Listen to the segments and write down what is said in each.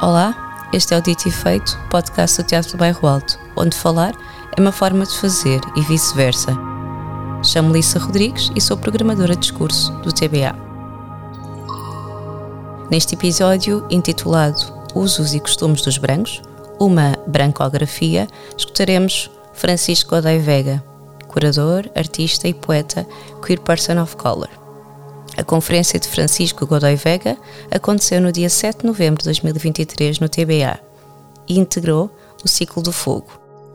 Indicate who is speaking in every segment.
Speaker 1: Olá, este é o Dito e Feito, podcast do Teatro do Bairro Alto, onde falar é uma forma de fazer e vice-versa. Chamo-me Lissa Rodrigues e sou programadora de discurso do TBA. Neste episódio, intitulado Usos e Costumes dos Brancos, uma brancografia, escutaremos Francisco Godoy Vega, curador, artista e poeta queer person of color. A conferência de Francisco Godoy Vega aconteceu no dia 7 de novembro de 2023 no TBA e integrou o ciclo do fogo.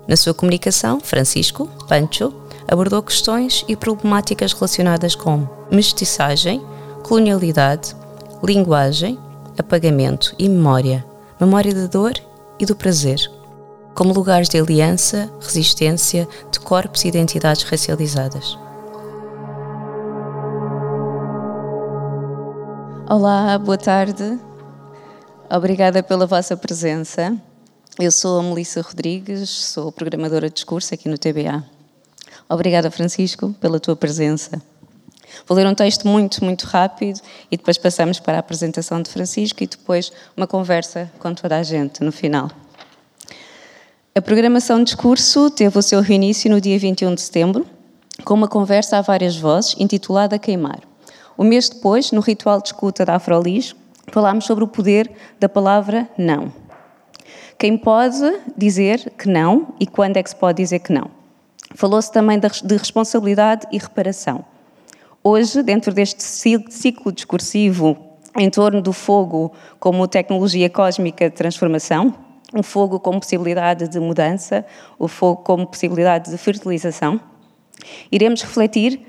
Speaker 1: Na sua comunicação, Francisco, Pancho, abordou questões e problemáticas relacionadas com mestiçagem, colonialidade, linguagem, apagamento e memória, memória da dor e do prazer, como lugares de aliança, resistência de corpos e identidades racializadas. Olá, boa tarde. Obrigada pela vossa presença. Eu sou a Melissa Rodrigues, sou programadora de discurso aqui no TBA. Obrigada, Francisco, pela tua presença. Vou ler um texto muito, muito rápido e depois passamos para a apresentação de Francisco e depois uma conversa com toda a gente no final. A programação de discurso teve o seu reinício no dia 21 de setembro, com uma conversa a várias vozes intitulada Queimar. Um mês depois, no ritual de escuta da Afrolis, falámos sobre o poder da palavra não. Quem pode dizer que não e quando é que se pode dizer que não. Falou-se também de responsabilidade e reparação. Hoje, dentro deste ciclo discursivo em torno do fogo como tecnologia cósmica de transformação, o fogo como possibilidade de mudança, o fogo como possibilidade de fertilização, iremos refletir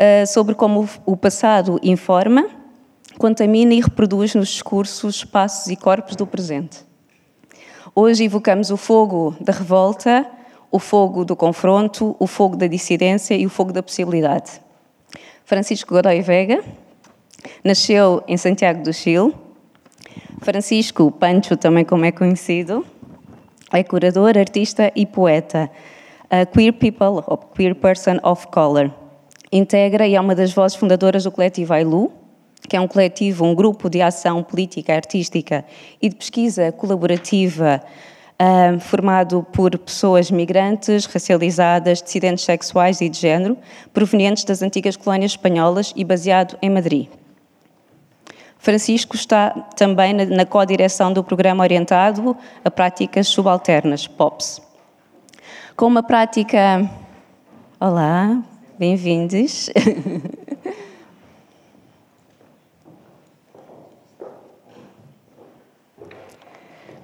Speaker 1: uh, sobre como o passado informa, contamina e reproduz nos discursos, espaços e corpos do presente. Hoje evocamos o fogo da revolta, o fogo do confronto, o fogo da dissidência e o fogo da possibilidade. Francisco Godoy Vega nasceu em Santiago do Chile. Francisco Pancho, também como é conhecido, é curador, artista e poeta. A queer People, ou Queer Person of Color integra e é uma das vozes fundadoras do coletivo AILU, que é um coletivo, um grupo de ação política, artística e de pesquisa colaborativa formado por pessoas migrantes, racializadas, dissidentes sexuais e de género, provenientes das antigas colónias espanholas e baseado em Madrid. Francisco está também na, na co-direção do programa orientado a práticas subalternas, POPs. Com uma prática. Olá, Bem-vindos.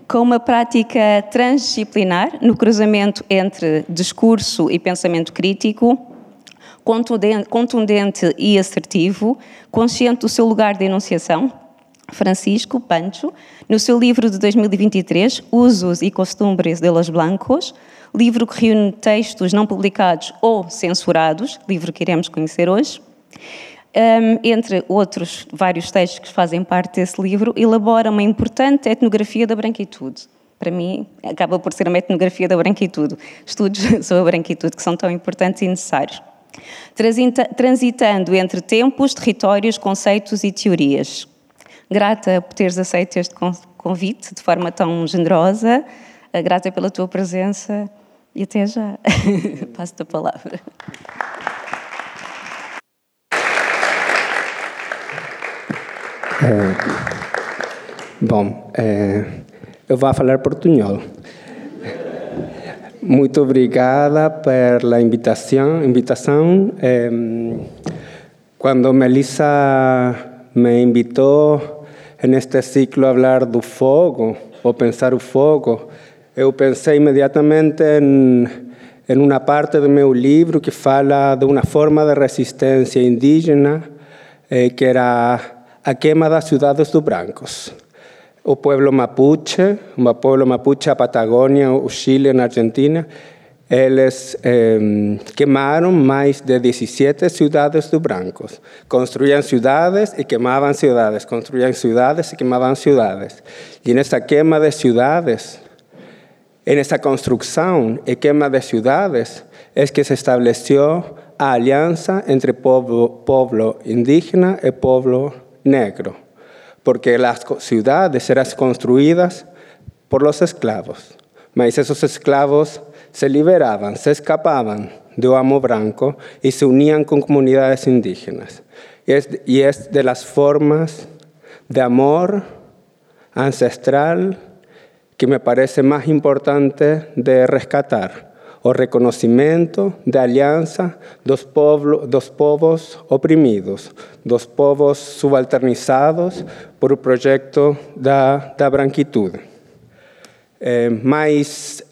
Speaker 1: Com uma prática transdisciplinar no cruzamento entre discurso e pensamento crítico, contundente e assertivo, consciente do seu lugar de enunciação, Francisco Pancho, no seu livro de 2023, Usos e Costumbres de los Blancos, livro que reúne textos não publicados ou censurados, livro que iremos conhecer hoje. Um, entre outros vários textos que fazem parte desse livro, elabora uma importante etnografia da branquitude. Para mim, acaba por ser uma etnografia da branquitude, estudos sobre a branquitude que são tão importantes e necessários. Transitando entre tempos, territórios, conceitos e teorias. Grata por teres aceito este convite de forma tão generosa, grata pela tua presença e até já. Passo-te a palavra.
Speaker 2: É, bom, é, eu vou falar portunhol. Muito obrigada pela invitação. invitação. É, quando Melissa me invitou neste ciclo a falar do fogo, ou pensar o fogo, eu pensei imediatamente em, em uma parte do meu livro que fala de uma forma de resistência indígena, eh, que era a queima das cidades dos brancos. O pueblo mapuche, o pueblo mapuche, a Patagônia, o Chile, na Argentina, eles eh, queimaram mais de 17 cidades dos brancos. Construíam cidades e queimavam cidades, construíam cidades e queimavam cidades. E nessa queima de cidades, En esa construcción y quema de ciudades es que se estableció la alianza entre pueblo, pueblo indígena y pueblo negro, porque las ciudades eran construidas por los esclavos. Mas esos esclavos se liberaban, se escapaban de amo branco y se unían con comunidades indígenas. Y es, de las formas de amor ancestral que me parece más importante de rescatar, o reconocimiento de alianza dos, pueblos, dos povos oprimidos, dos povos subalternizados por o projeto da, da branquitude. É, mas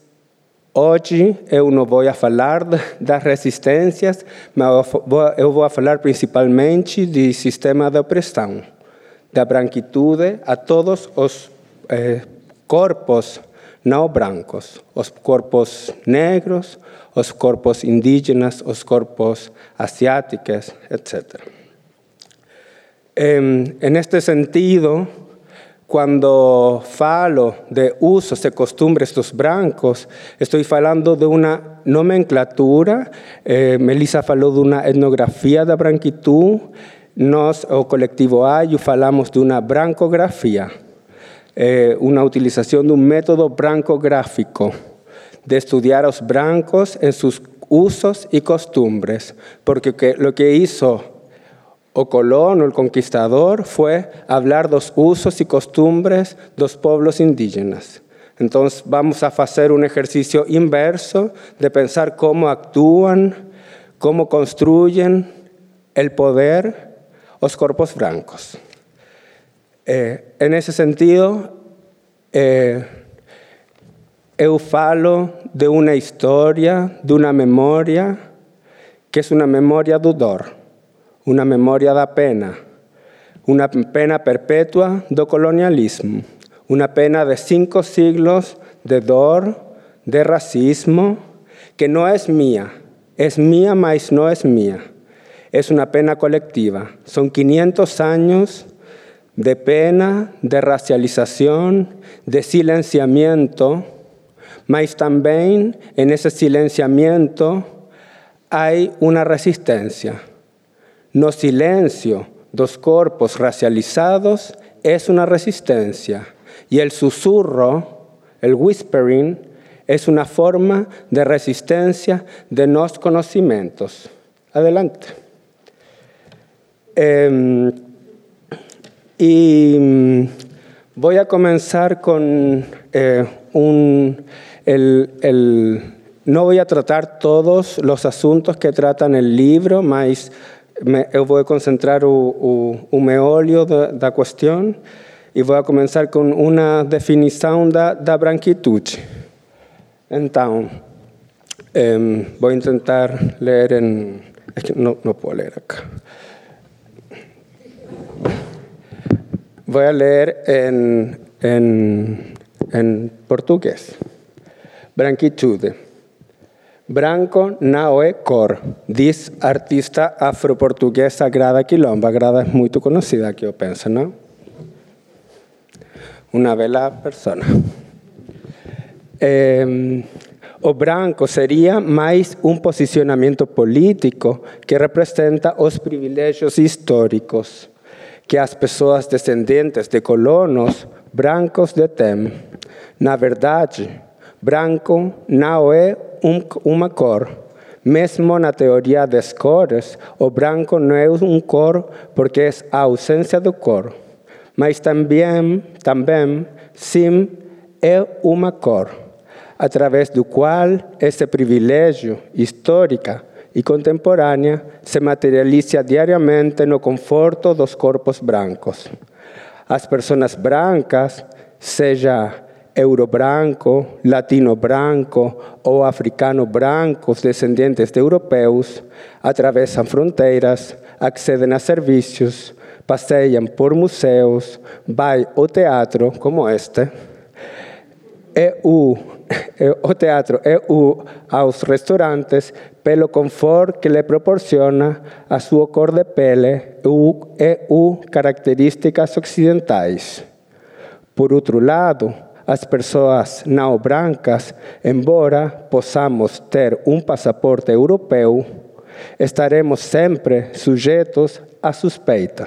Speaker 2: hoje eu não vou falar das resistências, mas eu vou falar principalmente do sistema de opressão, da branquitude a todos os eh, corpos não brancos, os corpos negros, os corpos indígenas, os corpos asiáticos, etc. En este sentido, cuando falo de usos y costumbres dos brancos, estoy falando de una nomenclatura. Eh, Melissa falou de una etnografía da branquitud. Nós, o colectivo AYU, falamos de una brancografía eh, una utilización de un método brancográfico, de estudiar a los brancos en sus usos y costumbres, porque que, lo que hizo o colono, el conquistador, fue hablar de los usos y costumbres de los pueblos indígenas. Entonces vamos a hacer un ejercicio inverso de pensar cómo actúan, cómo construyen el poder los cuerpos blancos. Eh, en ese sentido, eh, eu falo de una historia, de una memoria, que es una memoria do dor, una memoria da pena, una pena perpetua do colonialismo, una pena de cinco siglos de dor, de racismo, que no es mía, es mía, mas no es mía. Es una pena colectiva. Son 500 años de pena, de racialización, de silenciamiento, mas también en ese silenciamiento hay una resistencia. No silencio dos cuerpos racializados es una resistencia y el susurro, el whispering, es una forma de resistencia de los conocimientos. Adelante. Em, y mm, voy a comenzar con eh, un... El, el, no voy a tratar todos los asuntos que tratan el libro, me, eu vou concentrar o, o, o meolho da, da questão e vou começar com uma definição da, da branquitude. Então, eh, vou tentar ler em... Não, não posso ler acá. Voy a leer en, en, en portugués. Branquitude. Branco naoe cor, diz artista afroportuguesa Grada Quilomba. Grada es muy conocida que yo pienso, ¿no? Una bella persona. Eh, o branco sería más un posicionamiento político que representa los privilegios históricos que as pessoas descendentes de colonos brancos de tem. Na verdade, branco não é um, uma cor. Mesmo na teoria das cores, o branco não é um cor porque é a ausência do cor. Mas também, também, sim, é uma cor, através do qual esse privilégio histórico e contemporânea se materializa diariamente no conforto dos corpos brancos. As pessoas brancas, seja eurobranco, latino branco ou africano brancos descendentes de europeus, atravessam fronteiras, accedem a serviços, passeiam por museus, vai ao teatro como este, e o, o teatro e o, aos restaurantes pelo confort que le proporciona a su cor de pele e u características ocidentais. Por outro lado, as pessoas não brancas, embora possamos ter um passaporte europeu, estaremos sempre sujeitos à suspeita.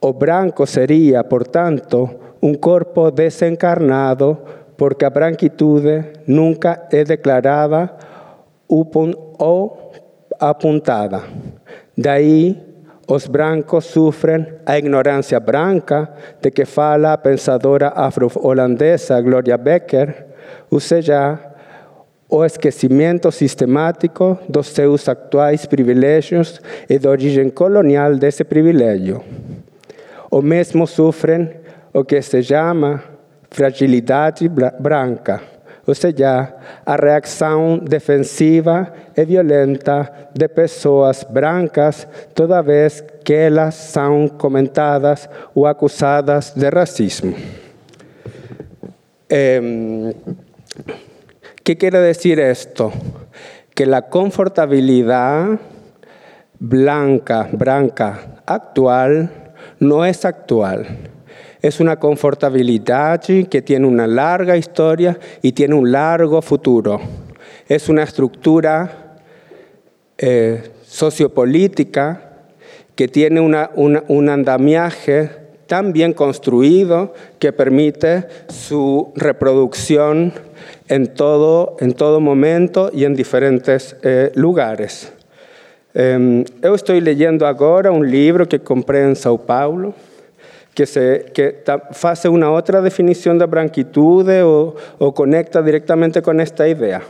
Speaker 2: O branco seria, portanto, un corpo desencarnado, porque a branquitude nunca é declarada ou apuntada. Daí, os brancos sofrem a ignorância branca de que fala a pensadora afro-holandesa Gloria Becker, ou seja, o esquecimento sistemático dos seus atuais privilégios e da origem colonial desse privilégio. O mesmo sofrem o que se chama fragilidade branca, seja, a reação defensiva e violenta de pessoas brancas toda vez que elas são comentadas ou acusadas de racismo. Eh, ¿Qué quiere decir esto? Que la confortabilidad blanca, branca actual no es actual. Es una confortabilidad que tiene una larga historia y tiene un largo futuro. Es una estructura eh, sociopolítica que tiene un andamiaje tan bien construido que permite su reproducción en todo, en todo momento y en diferentes eh, lugares. Eh, eu estou leyendo agora um livro que comprei em São Paulo, que, se, que outra definição da branquitude ou, conecta diretamente com esta ideia.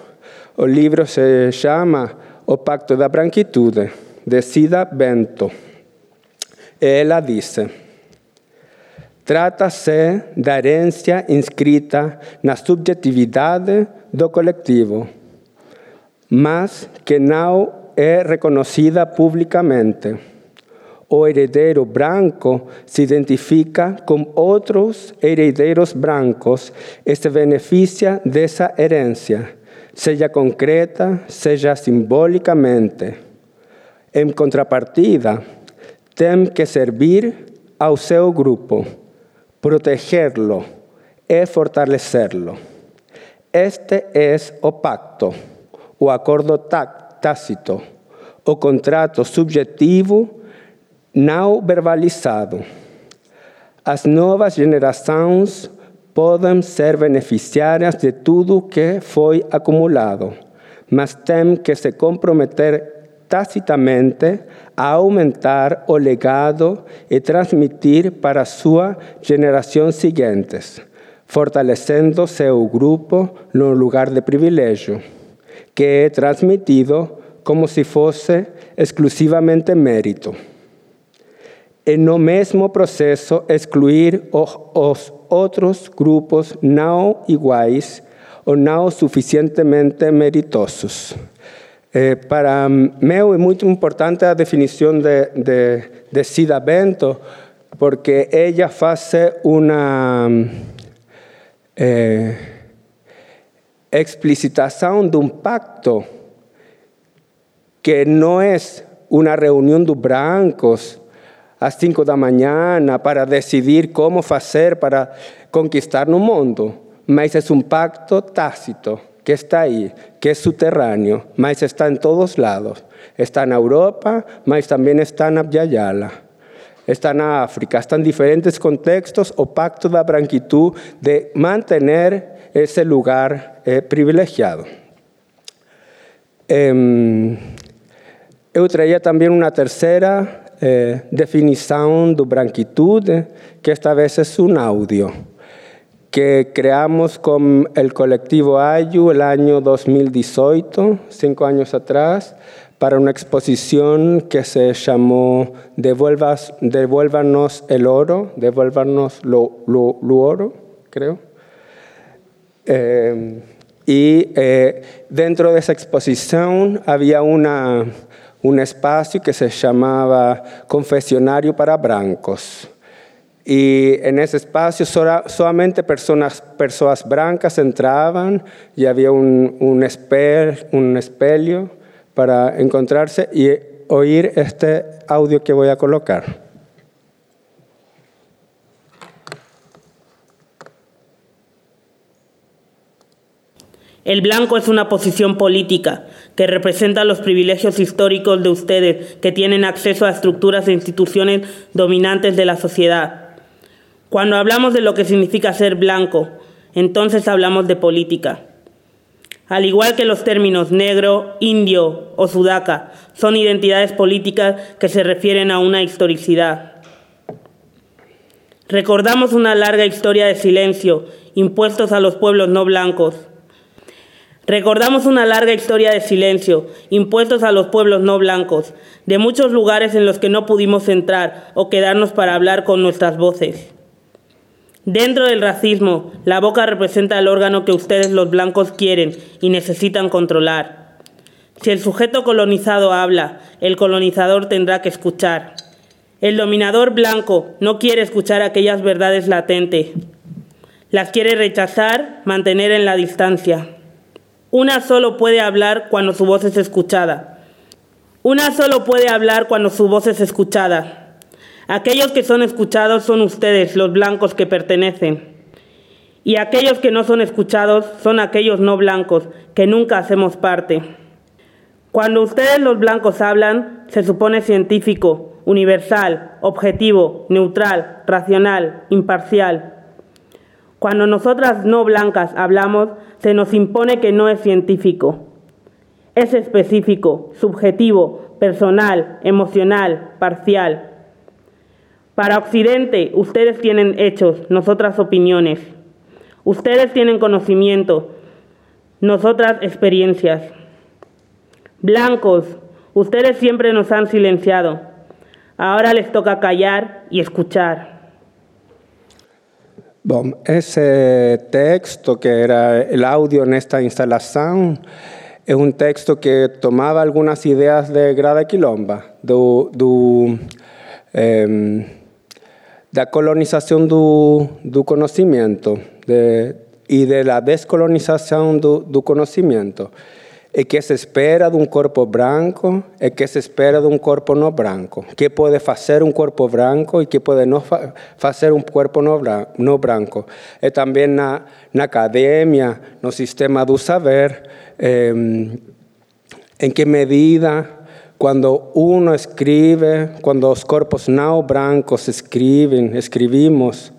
Speaker 2: O livro se chama O Pacto da Branquitude, de Cida Bento. Ela diz: Trata-se da herência inscrita na subjetividade do coletivo, mas que não é reconhecida publicamente. O herdeiro branco se identifica com outros herdeiros brancos e se beneficia dessa herência, seja concreta, seja simbolicamente. Em contrapartida, tem que servir ao seu grupo protegerlo e fortalecerlo. Este es o pacto, o acordo tácito, o contrato subjetivo não verbalizado. As novas gerações podem ser beneficiárias de tudo que foi acumulado, mas têm que se comprometer tacitamente a aumentar o legado e transmitir para suas gerações seguintes, fortalecendo seu grupo no lugar de privilégio, que é transmitido como se fosse exclusivamente mérito. E no mesmo processo, excluir os outros grupos não iguais ou não suficientemente meritosos. Eh, para mí es muy importante la definición de, de, Bento, porque ella hace una eh, de un pacto que no es una reunión de brancos a 5 de la mañana para decidir cómo hacer para conquistar un mundo, mas es un pacto tácito que está ahí, que es subterráneo, mas está en todos lados. Está en Europa, mas también está en Abiyala. Está en África, está en diferentes contextos o pacto de branquitud de mantener ese lugar eh, privilegiado. Eh, eu traía también una tercera eh, definición de branquitud, que esta vez es un audio que creamos con el colectivo AYU el año 2018, cinco años atrás, para una exposición que se llamó Devuelvas, Devuélvanos el oro, Devuélvanos lo, lo, oro, creo. Eh, y eh, dentro de esa exposición había una, un espacio que se llamaba Confesionario para Brancos. Y en ese espacio solamente personas, personas blancas entraban y había un, un, un espelio para encontrarse y oír este audio que voy a colocar.
Speaker 3: El blanco es una posición política que representa los privilegios históricos de ustedes que tienen acceso a estructuras e instituciones dominantes de la sociedad Cuando hablamos de lo que significa ser blanco, entonces hablamos de política. Al igual que los términos negro, indio o sudaca son identidades políticas que se refieren a una historicidad. Recordamos una larga historia de silencio impuestos a los pueblos no blancos. Recordamos una larga historia de silencio impuestos a los pueblos no blancos, de muchos lugares en los que no pudimos entrar o quedarnos para hablar con nuestras voces. Dentro del racismo, la boca representa el órgano que ustedes los blancos quieren y necesitan controlar. Si el sujeto colonizado habla, el colonizador tendrá que escuchar. El dominador blanco no quiere escuchar aquellas verdades latentes. Las quiere rechazar, mantener en la distancia. Una solo puede hablar cuando su voz es escuchada. Una solo puede hablar cuando su voz es escuchada. Aquellos que son escuchados son ustedes, los blancos que pertenecen. Y aquellos que no son escuchados son aquellos no blancos, que nunca hacemos parte. Cuando ustedes los blancos hablan, se supone científico, universal, objetivo, neutral, racional, imparcial. Cuando nosotras no blancas hablamos, se nos impone que no es científico. Es específico, subjetivo, personal, emocional, parcial. Para Occidente, ustedes tienen hechos, nosotras opiniones. Ustedes tienen conocimiento, nosotras experiencias. Blancos, ustedes siempre nos han silenciado. Ahora les toca callar y escuchar.
Speaker 2: Bom, ese texto que era el audio en esta instalación es un texto que tomaba algunas ideas de Grada Quilomba, do, do eh, da colonização do, do conhecimento de, e da descolonização do, do conhecimento. E que se espera de um corpo branco e que se espera de um corpo não branco. Que pode fazer um corpo branco e que pode não fa fazer um corpo não, não branco. E também na, na academia, sistema do saber, eh, em que medida Cuando uno escribe, cuando los cuerpos no blancos escriben, escribimos,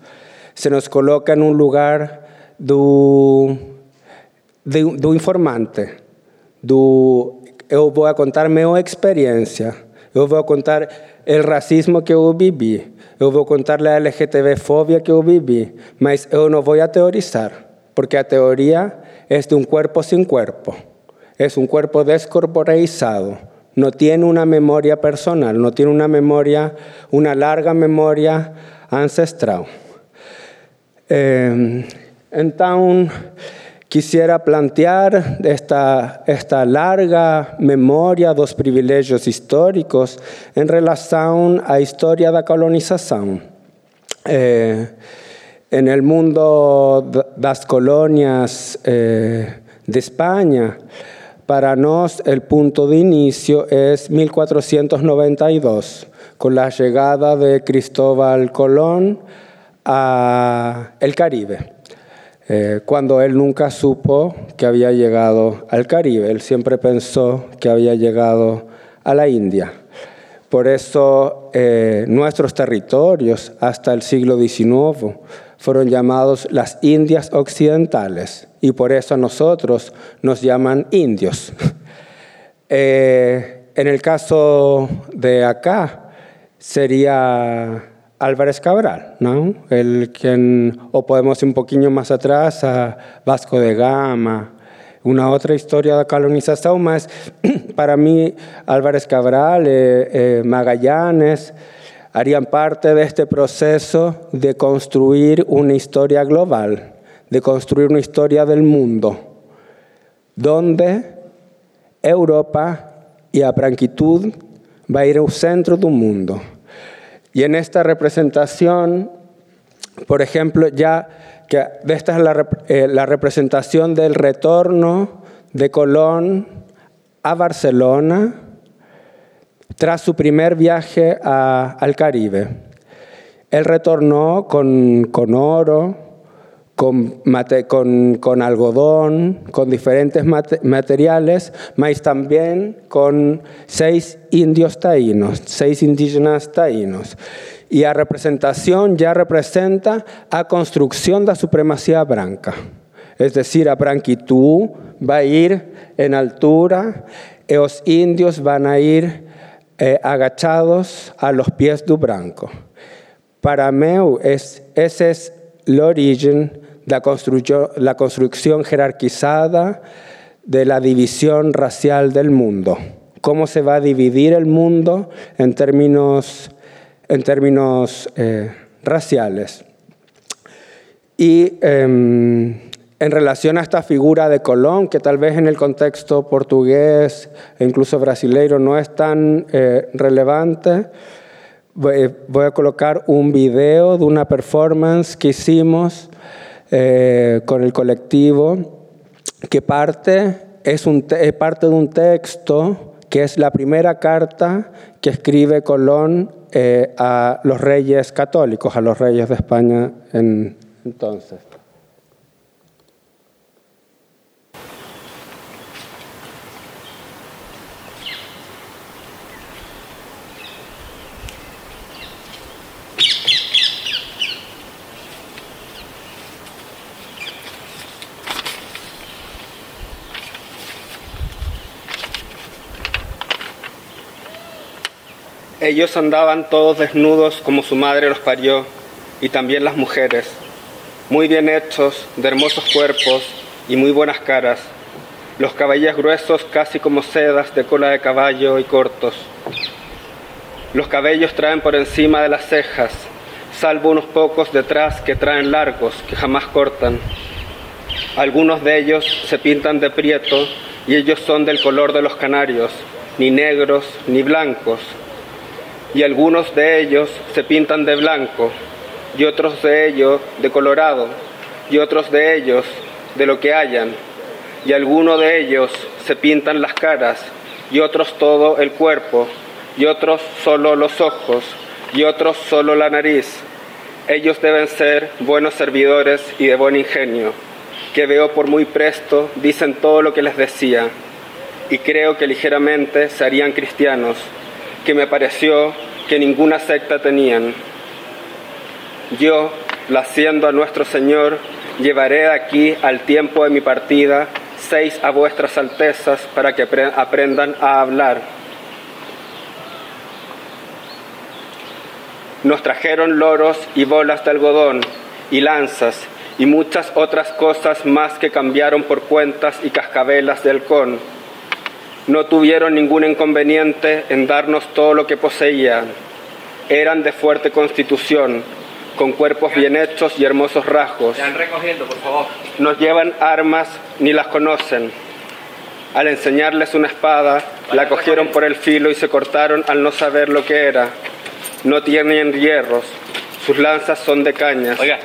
Speaker 2: se nos coloca en un lugar do, do, informante. Do, eu vou contar minha experiência. Eu vou contar o racismo que eu vivi. Eu vou contar a LGTB-fobia que eu vivi. Mas eu não vou teorizar, porque a teoria é de um corpo sem corpo. É um corpo descorporeizado no tiene una memoria personal, no tiene una memoria, una larga memoria ancestral. Eh, entonces, quisiera plantear esta, larga memoria dos privilegios históricos en relación a la historia de la colonización. Eh, en el mundo de las colonias eh, de España, para nos el punto de inicio es 1492, con la llegada de Cristóbal Colón a el Caribe. Eh, cuando él nunca supo que había llegado al Caribe, él siempre pensó que había llegado a la India. Por eso eh, nuestros territorios hasta el siglo XIX fueron llamados las Indias Occidentales y por eso a nosotros nos llaman indios. Eh, en el caso de acá sería Álvarez Cabral, ¿no? El quien, o podemos ir un poquito más atrás a Vasco de Gama, una otra historia de colonización más. Para mí, Álvarez Cabral, eh, eh, Magallanes, harían parte de este proceso de construir una historia global de construir una historia del mundo, donde Europa y a branquitud va a ir al centro del mundo. Y en esta representación, por ejemplo, ya que esta es la, eh, la representación del retorno de Colón a Barcelona tras su primer viaje al Caribe. Él retornó con, con oro, con, con, con, algodón, con diferentes materiales, mas también con seis indios taínos, seis indígenas taínos. y a representación ya representa a construcción da supremacía branca. Es decir, a branquitud va a ir en altura y los indios van a ir eh, agachados a los pies del branco. Para mí, es, ese es el origen de la construcción jerarquizada de la división racial del mundo. Cómo se va a dividir el mundo en términos, en términos eh, raciales. Y em, en relación a esta figura de Colón, que tal vez en el contexto portugués e incluso brasileiro no es tan eh, relevante, voy a colocar un video de una performance que hicimos eh, con el colectivo que parte, es, un parte de un texto que es la primera carta que escribe Colón eh, a los reyes católicos, a los reyes de España en, entonces. Ellos andaban todos desnudos como su madre los parió, y también las mujeres, muy bien hechos, de hermosos cuerpos y muy buenas caras, los cabellos gruesos casi como sedas de cola de caballo y cortos. Los cabellos traen por encima de las cejas, salvo unos pocos detrás que traen largos, que jamás cortan. Algunos de ellos se pintan de prieto y ellos son del color de los canarios, ni negros ni blancos, y algunos de ellos se pintan de blanco, y otros de ellos de colorado, y otros de ellos de lo que hayan, y algunos de ellos se pintan las caras, y otros todo el cuerpo, y otros solo los ojos, y otros solo la nariz. Ellos deben ser buenos servidores y de buen ingenio, que veo por muy presto dicen todo lo que les decía, y creo que ligeramente serían cristianos que me pareció que ninguna secta tenían. Yo, haciendo a nuestro Señor, llevaré aquí al tiempo de mi partida seis a vuestras altezas para que aprendan a hablar. Nos trajeron loros y bolas de algodón y lanzas y muchas otras cosas más que cambiaron por cuentas y cascabelas de halcón no tuvieron ningún inconveniente en darnos todo lo que poseían. Eran de fuerte constitución, con cuerpos bien hechos y hermosos rasgos.
Speaker 4: recogiendo, por favor.
Speaker 2: Nos llevan armas ni las conocen. Al enseñarles una espada, la cogieron por el filo y se cortaron al no saber lo que era. No tienen hierros, sus lanzas son de cañas.
Speaker 4: Oiga,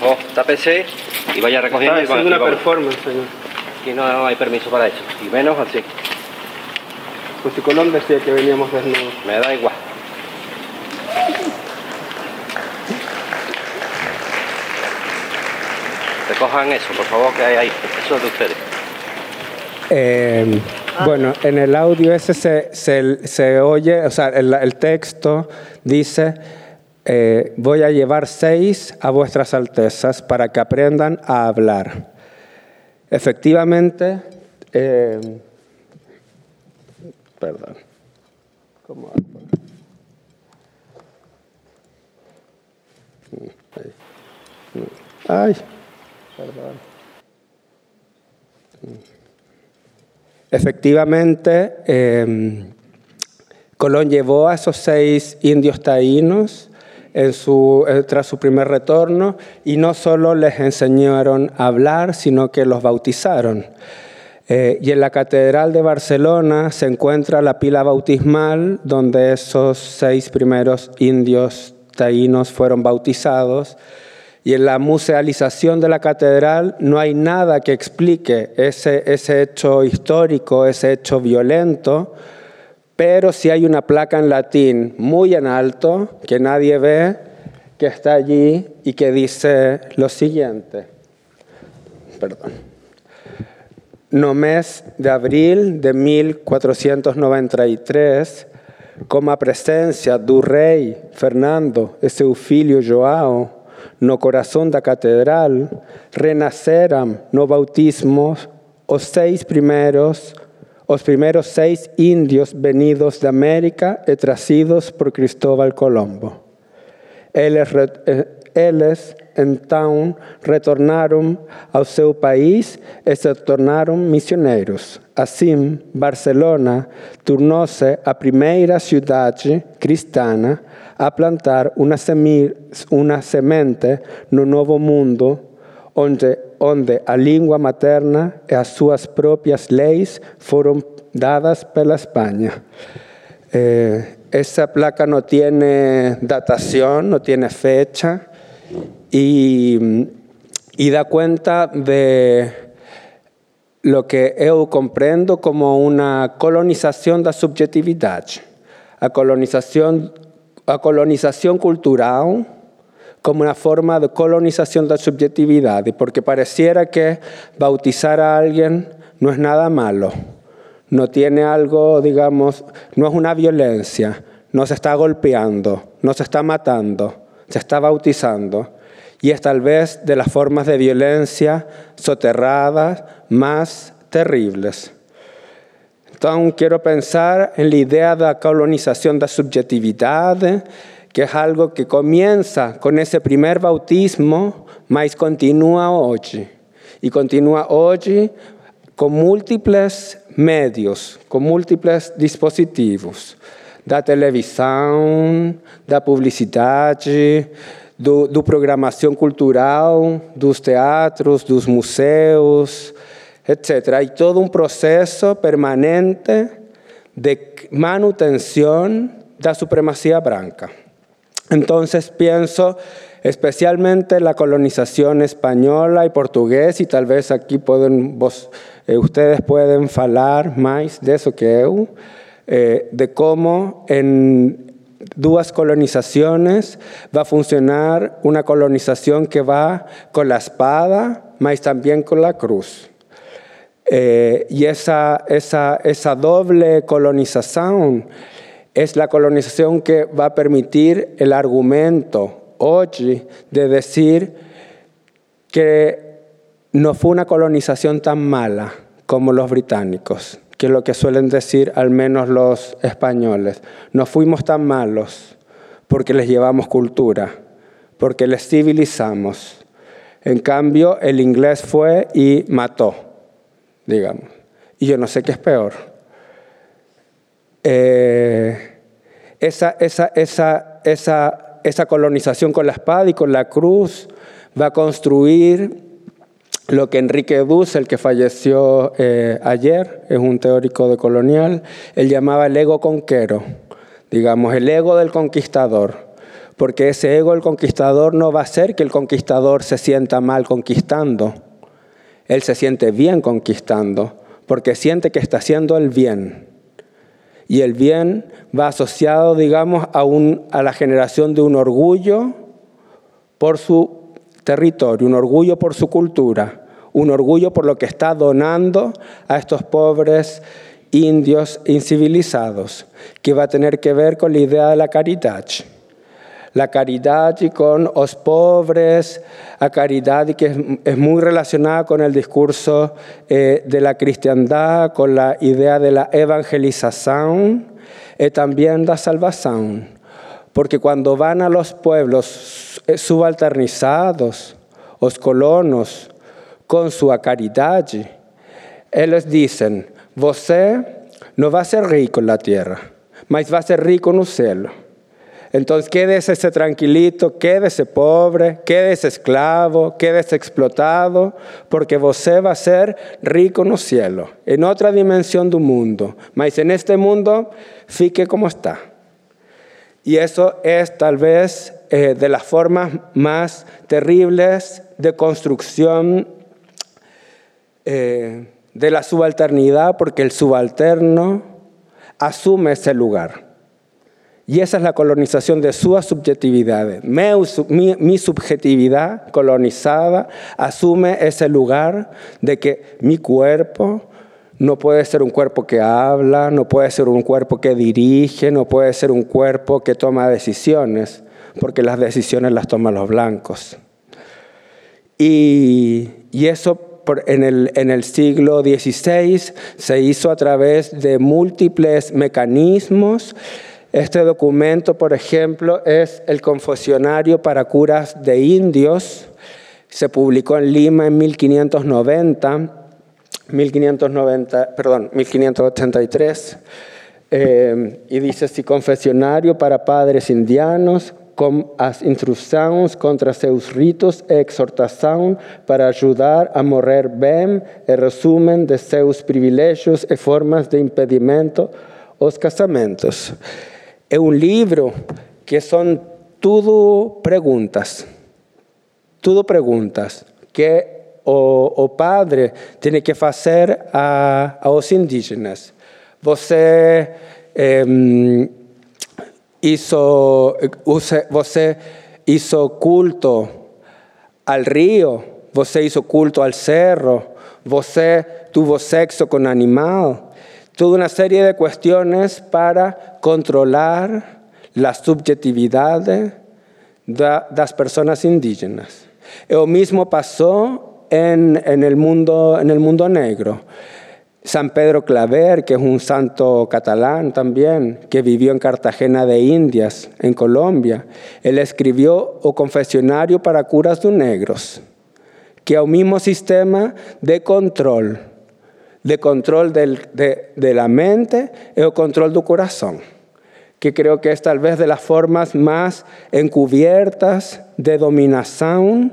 Speaker 4: por favor, tápese y vaya recogiendo.
Speaker 2: Está haciendo una performance, señor.
Speaker 4: Aquí no hay permiso para eso, y menos así.
Speaker 2: Pues si Colón decía que veníamos desnudos.
Speaker 4: Me da igual. Recojan eso, por favor, que hay ahí. Eso es de ustedes.
Speaker 2: Eh, bueno, en el audio ese se, se, se oye, o sea, el, el texto dice, eh, voy a llevar seis a vuestras altezas para que aprendan a hablar. Efectivamente, eh, Perdón. ¿Cómo Ay, perdón. Efectivamente, eh, Colón llevó a esos seis indios taínos en su, eh, tras su primer retorno y no solo les enseñaron a hablar, sino que los bautizaron. Eh, y en la Catedral de Barcelona se encuentra la pila bautismal donde esos seis primeros indios taínos fueron bautizados. Y en la musealización de la catedral no hay nada que explique ese, ese hecho histórico, ese hecho violento, pero sí hay una placa en latín muy en alto que nadie ve, que está allí y que dice lo siguiente. Perdón. No mes de abril de 1493, como a presencia do rei Fernando e seu filho João no coração da catedral, renasceram no bautismo os seis primeiros os primeiros seis índios venidos de América e trazidos por Cristóbal Colombo. Eles então retornaram ao seu país e se tornaram missioneiros. Assim, Barcelona tornou-se a primeira cidade cristã a plantar uma, semi, uma semente no novo mundo onde, onde a língua materna e as suas próprias leis foram dadas pela Espanha. Eh, esa placa no tiene datación, no tiene fecha y, y da cuenta de lo que eu comprendo como una colonización da subjetividade, a colonización, a colonización cultural como una forma de colonización de la subjetividad, porque pareciera que bautizar a alguien no es nada malo, no tiene algo, digamos, no es una violencia, no se está golpeando, no se está matando, se está bautizando. Y es tal vez de las formas de violencia soterradas más terribles. Entonces quiero pensar en la idea de la colonización de la subjetividad, que es algo que comienza con ese primer bautismo, mas continúa hoy. Y continúa hoy con múltiples medios, con múltiples dispositivos. Da televisão, da publicidade, do, do programação cultural, dos teatros, dos museus, etc. Há todo um processo permanente de manutenção da supremacia branca. Entonces pienso especialmente en la colonización española y portugués y tal vez aquí eh, ustedes pueden hablar más de eso que yo, eh, de cómo en dos colonizaciones va a funcionar una colonización que va con la espada, más también con la cruz. Eh, y esa, esa, esa doble colonización es la colonización que va a permitir el argumento hoy de decir que no fue una colonización tan mala como los británicos, que es lo que suelen decir al menos los españoles. No fuimos tan malos porque les llevamos cultura, porque les civilizamos. En cambio, el inglés fue y mató, digamos. Y yo no sé qué es peor eh, esa, esa, esa, esa, esa colonización con la espada y con la cruz va a construir lo que Enrique Dussel, que falleció eh, ayer, es un teórico de colonial, él llamaba el ego conquero, digamos, el ego del conquistador. Porque ese ego del conquistador no va a hacer que el conquistador se sienta mal conquistando. Él se siente bien conquistando, porque siente que está haciendo el bien. Y el bien va asociado, digamos, a, un, a la generación de un orgullo por su territorio, un orgullo por su cultura, un orgullo por lo que está donando a estos pobres indios incivilizados, que va a tener que ver con la idea de la caridad la caridad y con los pobres, a caridad que es, muy relacionada con el discurso eh, de la cristiandad, con la idea de la evangelización y también la salvación. Porque cuando van a los pueblos eh, subalternizados, los colonos, con su caridad, ellos dicen, você no va a ser rico en la tierra, mas va a ser rico en el cielo. Entonces quédese ese tranquilito, quédese pobre, quédese esclavo, quédese explotado, porque você va a ser rico en el cielo, en otra dimensión del mundo. Mas en este mundo, fique como está. Y eso es tal vez eh, de las formas más terribles de construcción eh, de la subalternidad, porque el subalterno asume ese lugar. Y esa es la colonización de sus subjetividades. Mi, mi, subjetividad colonizada asume ese lugar de que mi cuerpo no puede ser un cuerpo que habla, no puede ser un cuerpo que dirige, no puede ser un cuerpo que toma decisiones, porque las decisiones las toman los blancos. Y, eso en el, en el siglo XVI se hizo a través de múltiples mecanismos. Este documento, por ejemplo, es el Confesionario para Curas de Indios. Se publicó en Lima en 1590 1590, perdón, 1583, eh, y dice, si confesionario para padres indianos, com as instrucciones contra seus ritos e exhortación para ayudar a morrer bem e resumen de seus privilegios e formas de impedimento os casamentos. Es un libro que son todo preguntas, todo preguntas, que o, padre tiene que hacer a, los indígenas. Você hizo, hizo culto al río, você hizo culto al cerro, você tuvo sexo con animal. Toda una serie de cuestiones para controlar la subjetividad de las personas indígenas. Lo mismo pasó en, el mundo, en el mundo negro. San Pedro Claver, que es un santo catalán también, que vivió en Cartagena de Indias, en Colombia, él escribió o confesionario para curas de negros, que es un mismo sistema de control, de control de, la mente y el control del corazón, que creo que es tal vez de las formas más encubiertas de dominación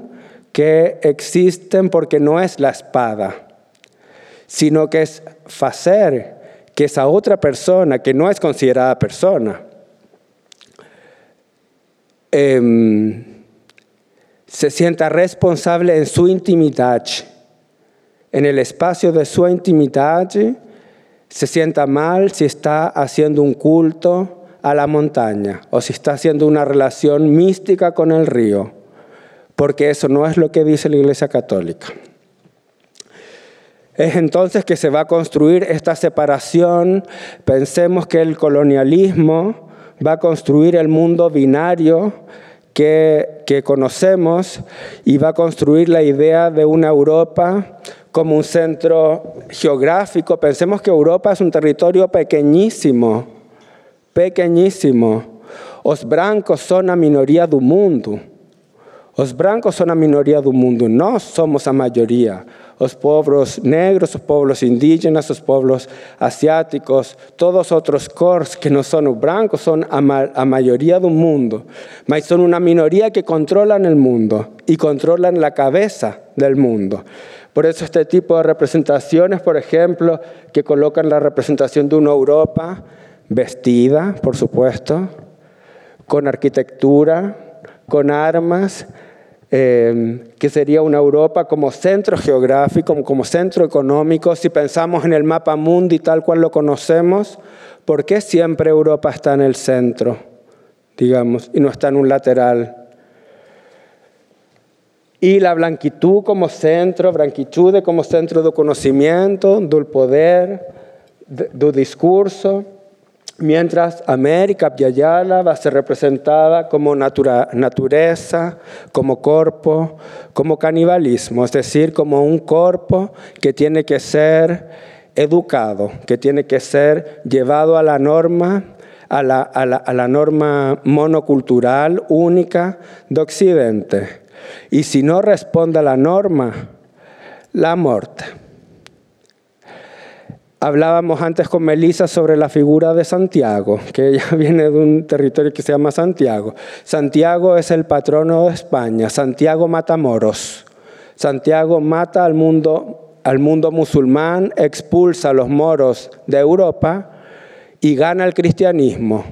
Speaker 2: que existen porque no es la espada, sino que es hacer que esa otra persona, que no es considerada persona, em, se sienta responsable en su intimidad, en el espacio de su intimidad, se sienta mal si está haciendo un culto a la montaña o si está haciendo una relación mística con el río porque eso no es lo que dice la Iglesia Católica. Es entonces que se va a construir esta separación. Pensemos que el colonialismo va a construir el mundo binario que, conocemos y va a construir la idea de una Europa como un centro geográfico. Pensemos que Europa es un territorio pequeñísimo, pequeñísimo. Los blancos son la minoría del mundo. Los blancos son la minoría del mundo, no somos la mayoría. Los pueblos negros, los pueblos indígenas, los pueblos asiáticos, todos otros cores que no son blancos son la mayoría del mundo, pero son una minoría que controlan el mundo y controlan la cabeza del mundo. Por eso este tipo de representaciones, por ejemplo, que colocan la representación de una Europa vestida, por supuesto, con arquitectura, con armas, Em, que sería una Europa como centro geográfico, como centro económico. Si pensamos en el mapa mundi tal cual lo conocemos, ¿por qué siempre Europa está en el centro, digamos, y no está en un lateral? Y la blanquitud como centro, blanquitud como centro de conocimiento, del poder, del discurso mientras América Piayala va a ser representada como naturaleza, como cuerpo, como canibalismo, es decir, como un cuerpo que tiene que ser educado, que tiene que ser llevado a la norma, a la norma monocultural única de Occidente. Y si no responde a la norma, la muerte. Hablábamos antes con Melissa sobre la figura de Santiago, que ella viene de un territorio que se llama Santiago. Santiago es el patrono de España. Santiago mata moros. Santiago mata al mundo, al mundo musulmán, expulsa a los moros de Europa y gana el cristianismo.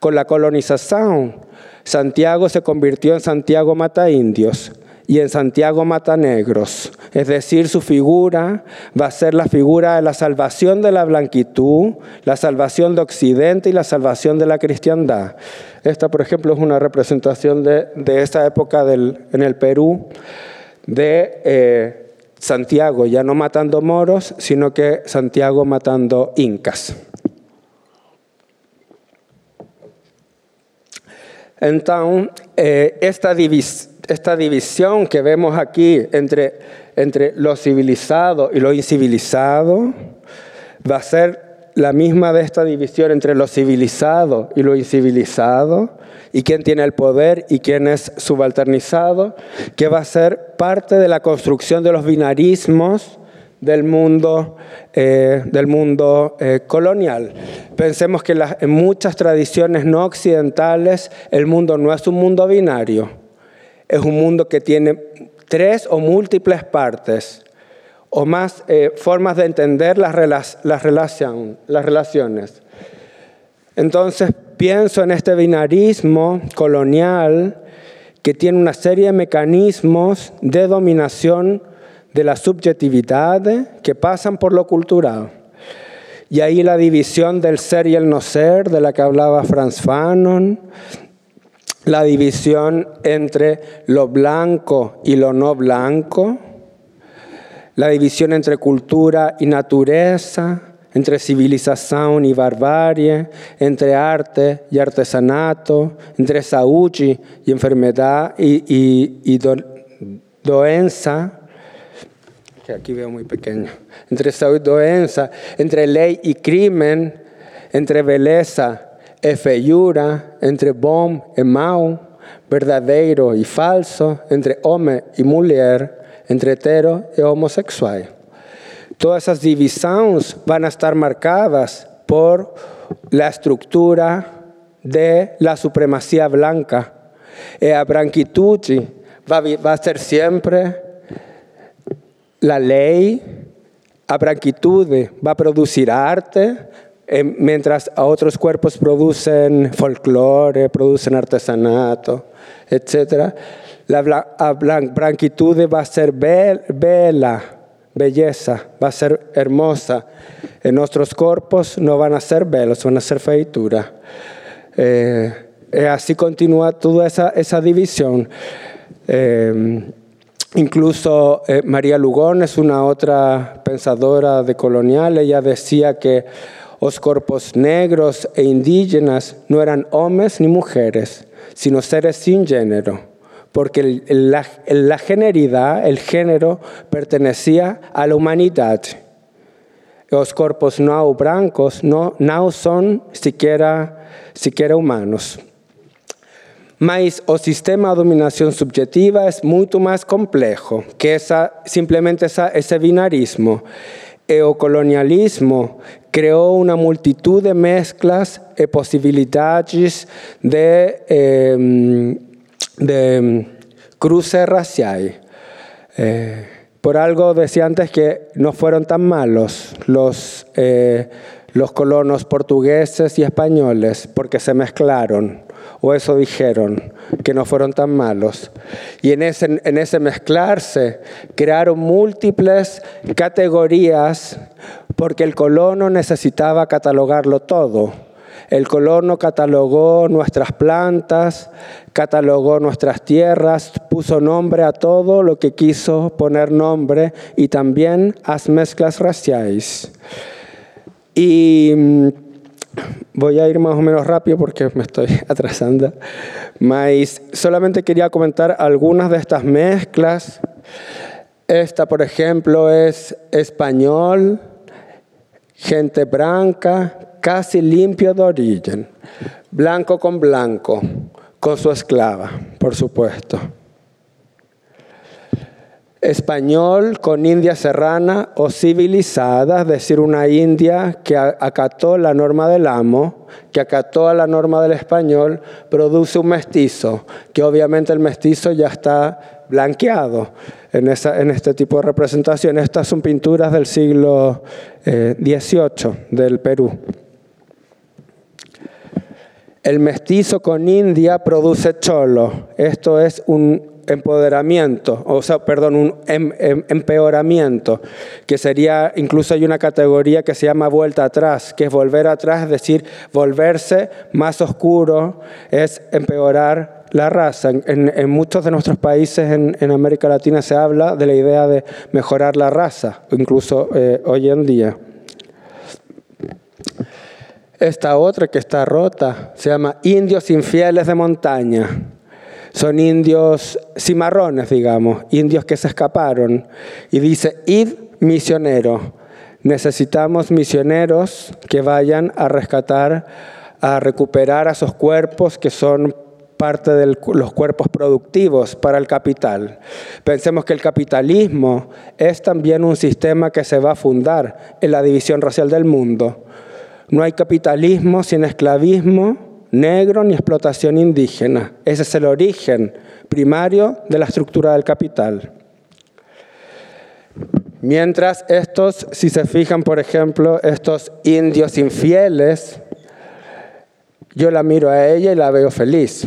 Speaker 2: Con la colonización, Santiago se convirtió en Santiago mata indios y en Santiago mata negros. Es decir, su figura va a ser la figura de la salvación de la blanquitud, la salvación de Occidente y la salvación de la cristiandad. Esta, por ejemplo, es una representación de, de esa época en el Perú de eh, Santiago ya no matando moros, sino que Santiago matando incas. Entonces, eh, esta, esta, división que vemos aquí entre, entre lo civilizado y lo incivilizado va a ser la misma de esta división entre lo civilizado y lo incivilizado, y quién tiene el poder y quién es subalternizado, que va a ser parte de la construcción de los binarismos del mundo, eh, del mundo eh, colonial. Pensemos que en muchas tradiciones no occidentales el mundo no es un mundo binario, es un mundo que tiene tres o múltiples partes o más eh, formas de entender las, las, relaciones. Entonces pienso en este binarismo colonial que tiene una serie de mecanismos de dominación de la subjetividad que pasan por lo cultural. Y ahí la división del ser y el no ser, de la que hablaba Franz Fanon, la división entre lo blanco y lo no blanco, la división entre cultura y naturaleza, entre civilización y barbarie, entre arte y artesanato, entre salud y enfermedad y, y, doenza, que aquí veo muy pequeño, entre salud y doenza, entre ley y crimen, entre belleza y feiura, entre bom y mal, verdadero y falso, entre hombre y mujer, entre hetero y homosexual. Todas esas divisiones van a estar marcadas por la estructura de la supremacía blanca. Y a branquitud va, a ser siempre la ley, a branquitud va a producir arte, eh, mientras a otros cuerpos producen folclore, producen artesanato, etc. La branquitud va a ser bella, belleza, va a ser hermosa. En nuestros cuerpos no van a ser bellos, van a ser feitura. Eh, así continúa toda esa, esa división. Eh, incluso eh, María Lugón es una otra pensadora de colonial. Ella decía que los cuerpos negros e indígenas no eran hombres ni mujeres, sino seres sin género porque la, generidad, el género, pertenecía a la humanidad. Los cuerpos no blancos no, no son siquiera, siquiera humanos. Mas o sistema de dominación subjetiva es mucho más complejo que esa, simplemente ese binarismo. El colonialismo creó una multitud de mezclas y posibilidades de eh, de mm, cruce racial. Eh, por algo decía antes que no fueron tan malos los, eh, los colonos portugueses y españoles porque se mezclaron, o eso dijeron, que no fueron tan malos. Y en ese, en ese mezclarse crearon múltiples categorías porque el colono necesitaba catalogarlo todo el colono catalogó nuestras plantas, catalogó nuestras tierras, puso nombre a todo lo que quiso poner nombre y también a las mezclas raciales. Y mm, voy a ir más o menos rápido porque me estoy atrasando, mas solamente quería comentar algunas de estas mezclas. Esta, por ejemplo, es español, gente blanca, casi limpio de origen, blanco con blanco, con su esclava, por supuesto. Español con india serrana o civilizada, es decir, una india que acató la norma del amo, que acató a la norma del español, produce un mestizo, que obviamente el mestizo ya está blanqueado en, este tipo de representación. Estas son pinturas del siglo XVIII eh, del Perú. El mestizo con India produce cholo. Esto es un, empoderamiento, o sea, perdón, un em, em, empeoramiento, que sería, incluso hay una categoría que se llama vuelta atrás, que es volver atrás, es decir, volverse más oscuro, es empeorar la raza. En, muchos de nuestros países en, América Latina se habla de la idea de mejorar la raza, incluso eh, hoy en día. Esta otra que está rota se llama indios infieles de montaña. Son indios cimarrones, digamos, indios que se escaparon. Y dice, id misionero. Necesitamos misioneros que vayan a rescatar, a recuperar a esos cuerpos que son parte de los cuerpos productivos para el capital. Pensemos que el capitalismo es también un sistema que se va a fundar en la división racial del mundo. No hay capitalismo sin esclavismo negro ni explotación indígena. Ese es el origen primario de la estructura del capital. Mientras estos, si se fijan, por ejemplo, estos indios infieles, yo la miro a ella y la veo feliz.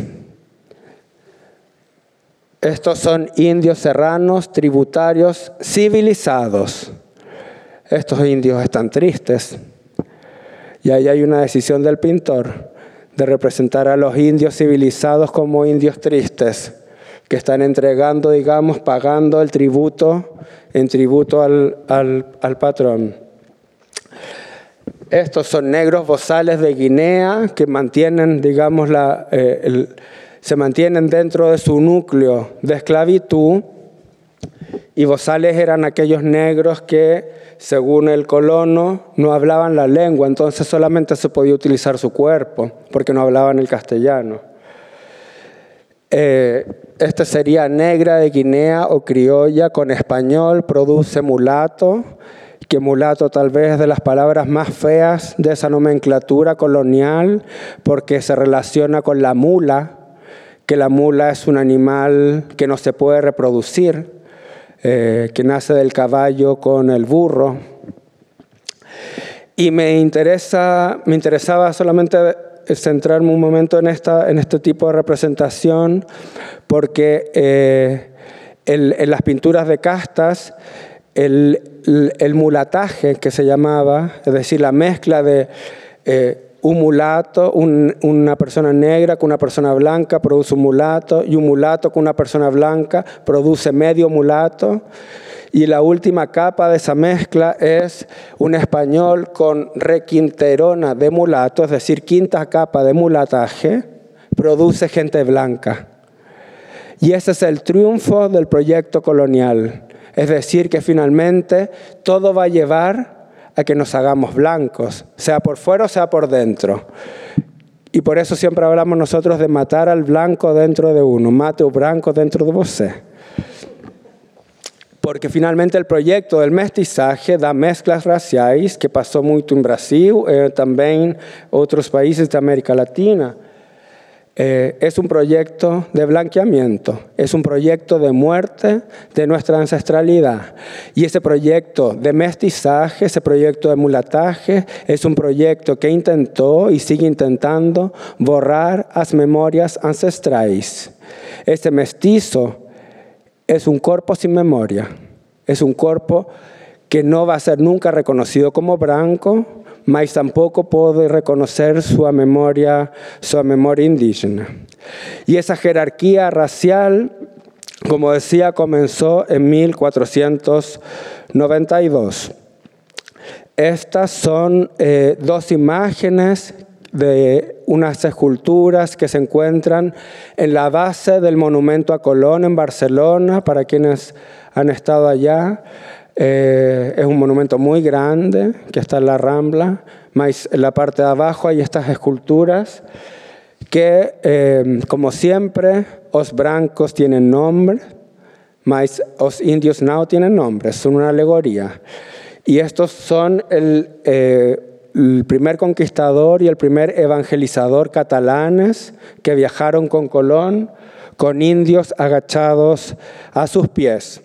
Speaker 2: Estos son indios serranos, tributarios, civilizados. Estos indios están tristes. Y ahí hay una decisión del pintor de representar a los indios civilizados como indios tristes, que están entregando, digamos, pagando el tributo en tributo al, patrón. Estos son negros bozales de Guinea que mantienen, digamos, la, eh, se mantienen dentro de su núcleo de esclavitud y bozales eran aquellos negros que según el colono, no hablaban la lengua, entonces solamente se podía utilizar su cuerpo, porque no hablaban el castellano. Eh, este sería negra de Guinea o criolla con español, produce mulato, que mulato tal vez es de las palabras más feas de esa nomenclatura colonial, porque se relaciona con la mula, que la mula es un animal que no se puede reproducir. Eh, que nace del caballo con el burro. Y me, interesa, me interesaba solamente centrarme un momento en, esta, en este tipo de representación, porque eh, en las pinturas de castas, el, mulataje que se llamaba, es decir, la mezcla de eh, un mulato, una persona negra con una persona blanca produce un mulato, y un mulato con una persona blanca produce medio mulato. Y la última capa de esa mezcla es un español con requinterona de mulato, es decir, quinta capa de mulataje, produce gente blanca. Y ese es el triunfo del proyecto colonial. Es decir, que finalmente todo va a llevar a que nos hagamos blancos, sea por fuera o sea por dentro. Y por eso siempre hablamos nosotros de matar al blanco dentro de uno, mate o blanco dentro de vos. Porque finalmente el proyecto del mestizaje da mezclas raciales que pasó mucho en Brasil, eh, también otros países de América Latina. Eh, es un proyecto de blanqueamiento, es un proyecto de muerte de nuestra ancestralidad. Y ese proyecto de mestizaje, ese proyecto de mulataje, es un proyecto que intentó y sigue intentando borrar las memorias ancestrales. Ese mestizo es un cuerpo sin memoria, es un cuerpo que no va a ser nunca reconocido como blanco, mas tampoco puede reconocer su memoria, su memoria indígena. Y esa jerarquía racial, como decía, comenzó en 1492. Estas son eh, dos imágenes de unas esculturas que se encuentran en la base del monumento a Colón en Barcelona, para quienes han estado allá. Eh, es un monumento muy grande que está en la Rambla, más en la parte de abajo hay estas esculturas que, eh, como siempre, los blancos tienen nombre, más los indios no tienen nombre, son una alegoría. Y estos son eh, el primer conquistador y el primer evangelizador catalanes que viajaron con Colón, con indios agachados a sus pies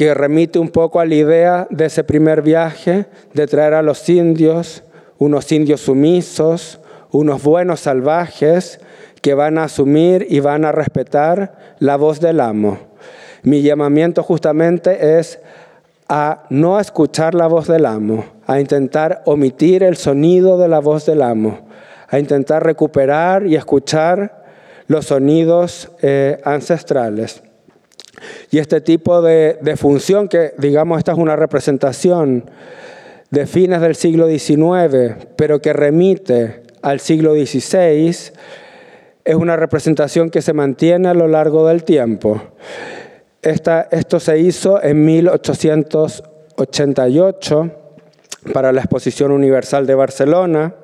Speaker 2: que remite un poco a la idea de ese primer viaje, de traer a los indios, unos indios sumisos, unos buenos salvajes, que van a asumir y van a respetar la voz del amo. Mi llamamiento justamente es a no escuchar la voz del amo, a intentar omitir el sonido de la voz del amo, a intentar recuperar y escuchar los sonidos eh, ancestrales. Y este tipo de, de, función, que digamos esta es una representación de fines del siglo XIX, pero que remite al siglo XVI, es una representación que se mantiene a lo largo del tiempo. Esta, esto se hizo en 1888 para la Exposición Universal de Barcelona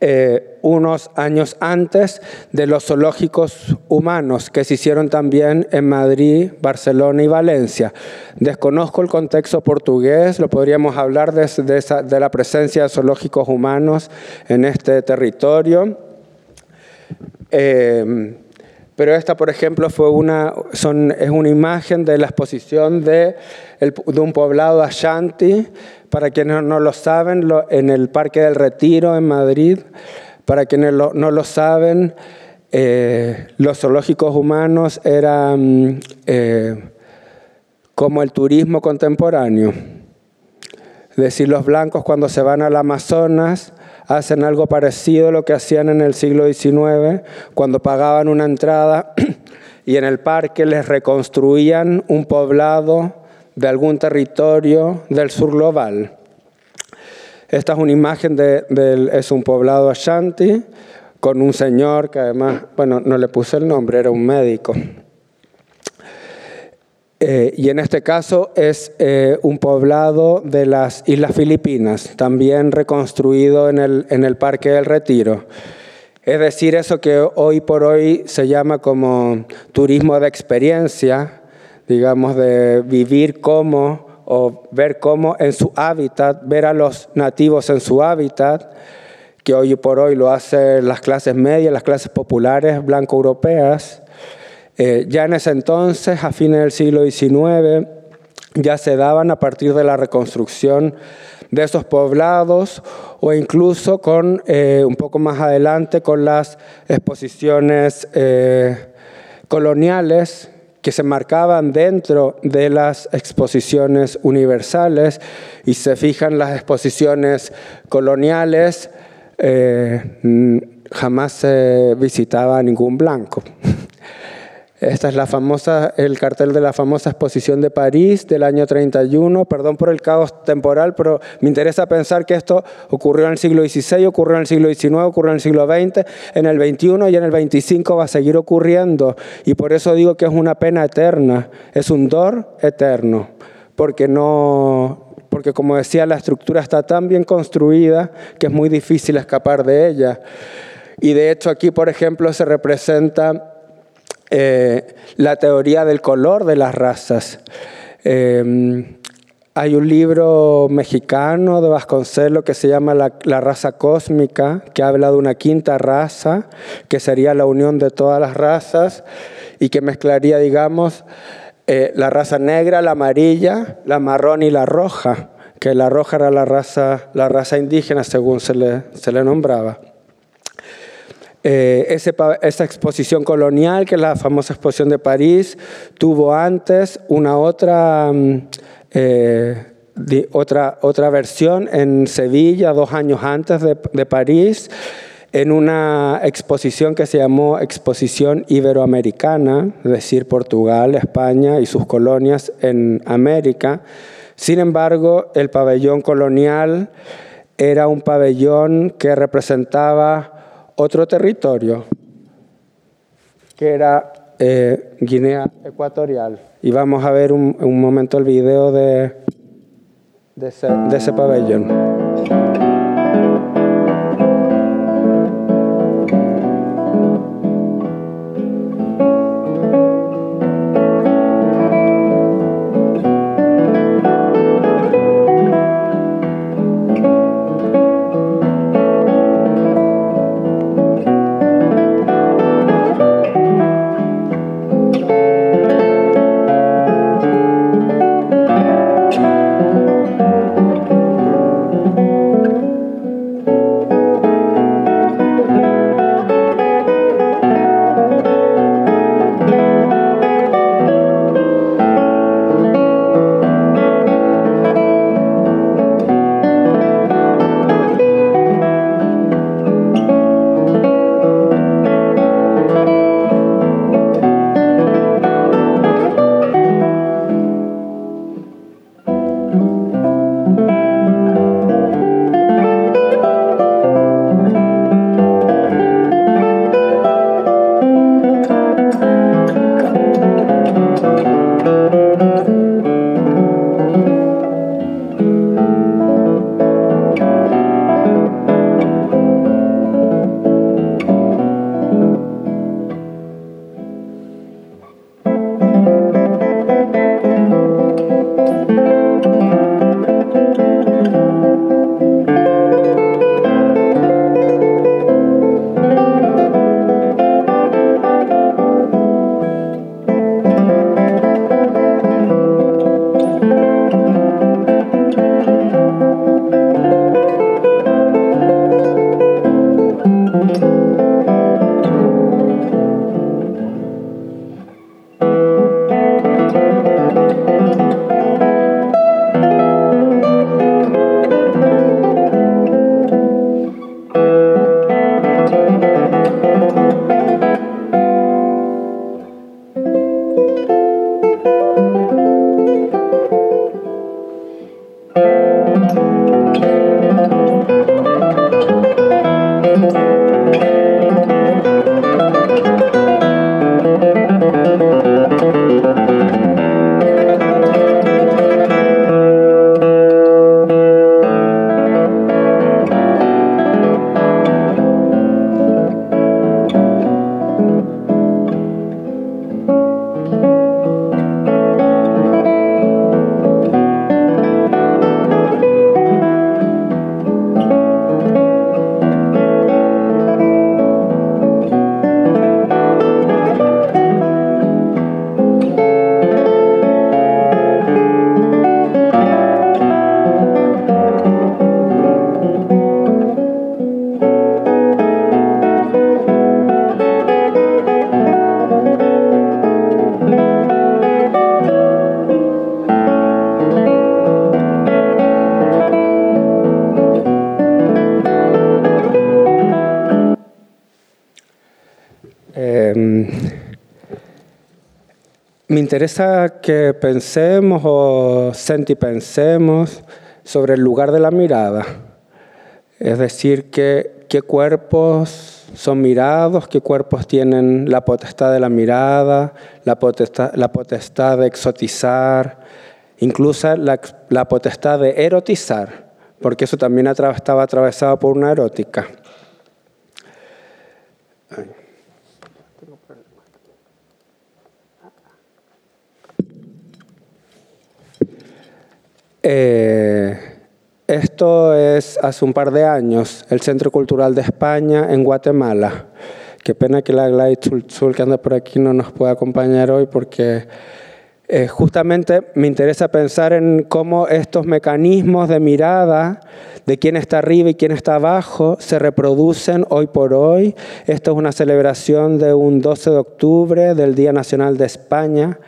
Speaker 2: eh, unos años antes de los zoológicos humanos que se hicieron también en Madrid, Barcelona y Valencia. Desconozco el contexto portugués, lo podríamos hablar de, esa, la presencia de zoológicos humanos en este territorio. Eh, pero esta, por ejemplo, fue una, es una imagen de la exposición de, el, de un poblado Ashanti, para quienes no lo saben, en el Parque del Retiro en Madrid, para quienes no lo saben, eh, los zoológicos humanos eran eh, como el turismo contemporáneo. Es decir, los blancos cuando se van al Amazonas hacen algo parecido a lo que hacían en el siglo XIX, cuando pagaban una entrada y en el parque les reconstruían un poblado de algún territorio del sur global. Esta es una imagen de, es un poblado Ashanti con un señor que además, bueno, no le puse el nombre, era un médico. Eh, y en este caso es eh, un poblado de las Islas Filipinas, también reconstruido en el, en el Parque del Retiro. Es decir, eso que hoy por hoy se llama como turismo de experiencia, digamos, de vivir como o ver cómo en su hábitat, ver a los nativos en su hábitat, que hoy por hoy lo hacen las clases medias, las clases populares blanco-europeas. Eh, ya en ese entonces, a fines del siglo XIX, ya se daban a partir de la reconstrucción de esos poblados o incluso con eh, un poco más adelante con las exposiciones eh, coloniales que se marcaban dentro de las exposiciones universales y se fijan las exposiciones coloniales eh, jamás se visitaba ningún blanco. Esta es la famosa, el cartel de la famosa exposición de París del año 31. Perdón por el caos temporal, pero me interesa pensar que esto ocurrió en el siglo XVI, ocurrió en el siglo XIX, ocurrió en el siglo XX, en el XXI y en el XXV va a seguir ocurriendo. Y por eso digo que es una pena eterna, es un dor eterno, porque no, porque como decía, la estructura está tan bien construida que es muy difícil escapar de ella. Y de hecho aquí, por ejemplo, se representa eh, la teoría del color de las razas. Eh, hay un libro mexicano de Vasconcelos que se llama la, raza cósmica, que habla de una quinta raza, que sería la unión de todas las razas y que mezclaría, digamos, eh, la raza negra, la amarilla, la marrón y la roja, que la roja era la raza, la raza indígena según se le nombraba. Eh, esa exposición colonial, que es la famosa exposición de París, tuvo antes una otra, eh, de, otra, otra versión en Sevilla, dos años antes de, de París, en una exposición que se llamó Exposición Iberoamericana, es decir, Portugal, España y sus colonias en América. Sin embargo, el pabellón colonial era un pabellón que representaba otro territorio, que era eh, Guinea Ecuatorial. Y vamos a ver un, un momento el video de, de, ese, de ese pabellón. Em, me interesa que pensemos o sentipensemos sobre el lugar de la mirada. Es decir, que, qué cuerpos son mirados, qué cuerpos tienen la potestad de la mirada, la potestad, la potestad de exotizar, incluso la, la potestad de erotizar, porque eso también estaba atravesado por una erótica. Eh, esto es hace un par de años, el Centro Cultural de España en Guatemala. Qué pena que la Gladys Tzul que anda por aquí no nos pueda acompañar hoy porque eh, justamente me interesa pensar en cómo estos mecanismos de mirada de quién está arriba y quién está abajo se reproducen hoy por hoy. Esto es una celebración de un 12 de octubre del Día Nacional de España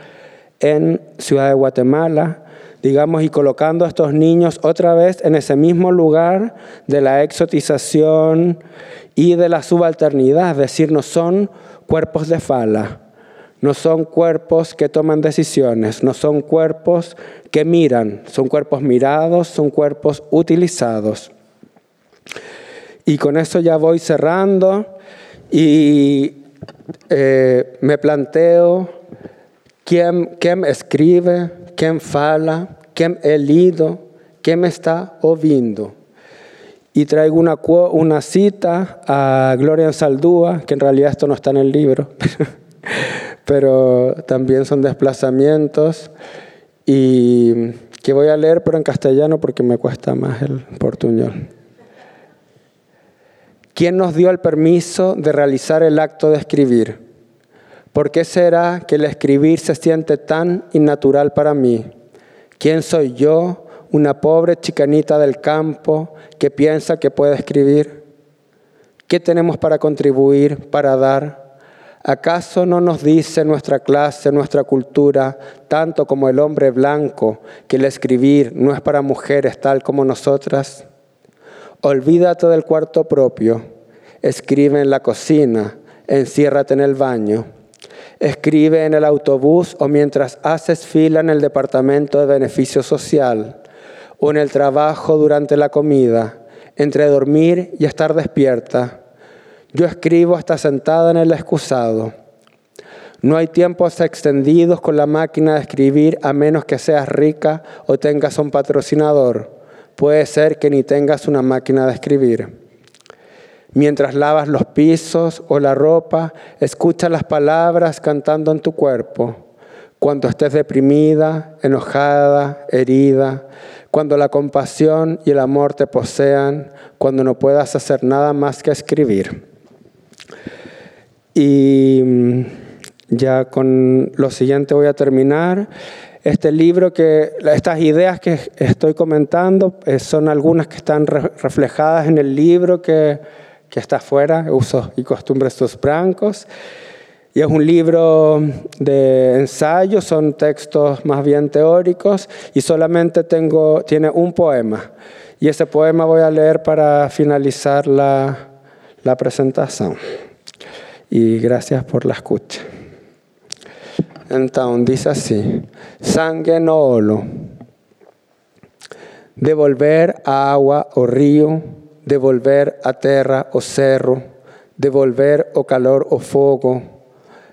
Speaker 2: en Ciudad de Guatemala digamos, y colocando a estos niños otra vez en ese mismo lugar de la exotización y de la subalternidad, es decir, no son cuerpos de fala, no son cuerpos que toman decisiones, no son cuerpos que miran, son cuerpos mirados, son cuerpos utilizados. Y con eso ya voy cerrando y eh, me planteo quién, quién escribe, quem fala, quem é lido, quem está ouvindo. Y traigo una, una cita a Gloria Saldúa, que en realidad esto no está en el libro, pero también son desplazamientos, y que voy a leer, pero en castellano porque me cuesta más el portuñol. ¿Quién nos dio el permiso de realizar el acto de escribir? ¿Por qué será que el escribir se siente tan innatural para mí? ¿Quién soy yo, una pobre chicanita del campo que piensa que puede escribir? ¿Qué tenemos para contribuir, para dar? ¿Acaso no nos dice nuestra clase, nuestra cultura, tanto como el hombre blanco, que el escribir no es para mujeres tal como nosotras? Olvídate del cuarto propio, escribe en la cocina, enciérrate en el baño. Escribe en el autobús o mientras haces fila en el departamento de beneficio social o en el trabajo durante la comida, entre dormir y estar despierta. Yo escribo hasta sentada en el excusado. No hay tiempos extendidos con la máquina de escribir a menos que seas rica o tengas un patrocinador. Puede ser que ni tengas una máquina de escribir. Mientras lavas los pisos o la ropa, escucha las palabras cantando en tu cuerpo. Cuando estés deprimida, enojada, herida, cuando la compasión y el amor te posean, cuando no puedas hacer nada más que escribir. Y mm, ya con lo siguiente voy a terminar. Este libro que, estas ideas que estoy comentando eh, son algunas que están reflejadas en el libro que que está afuera, Usos y Costumbres dos Brancos. Y es un libro de ensayos, son textos más bien teóricos y solamente tengo, tiene un poema. Y ese poema voy a leer para finalizar la, la presentación. Y gracias por la escucha. Entonces dice así, sangue no olo, devolver a agua o río, devolver a terra o cerro, devolver o calor o fogo,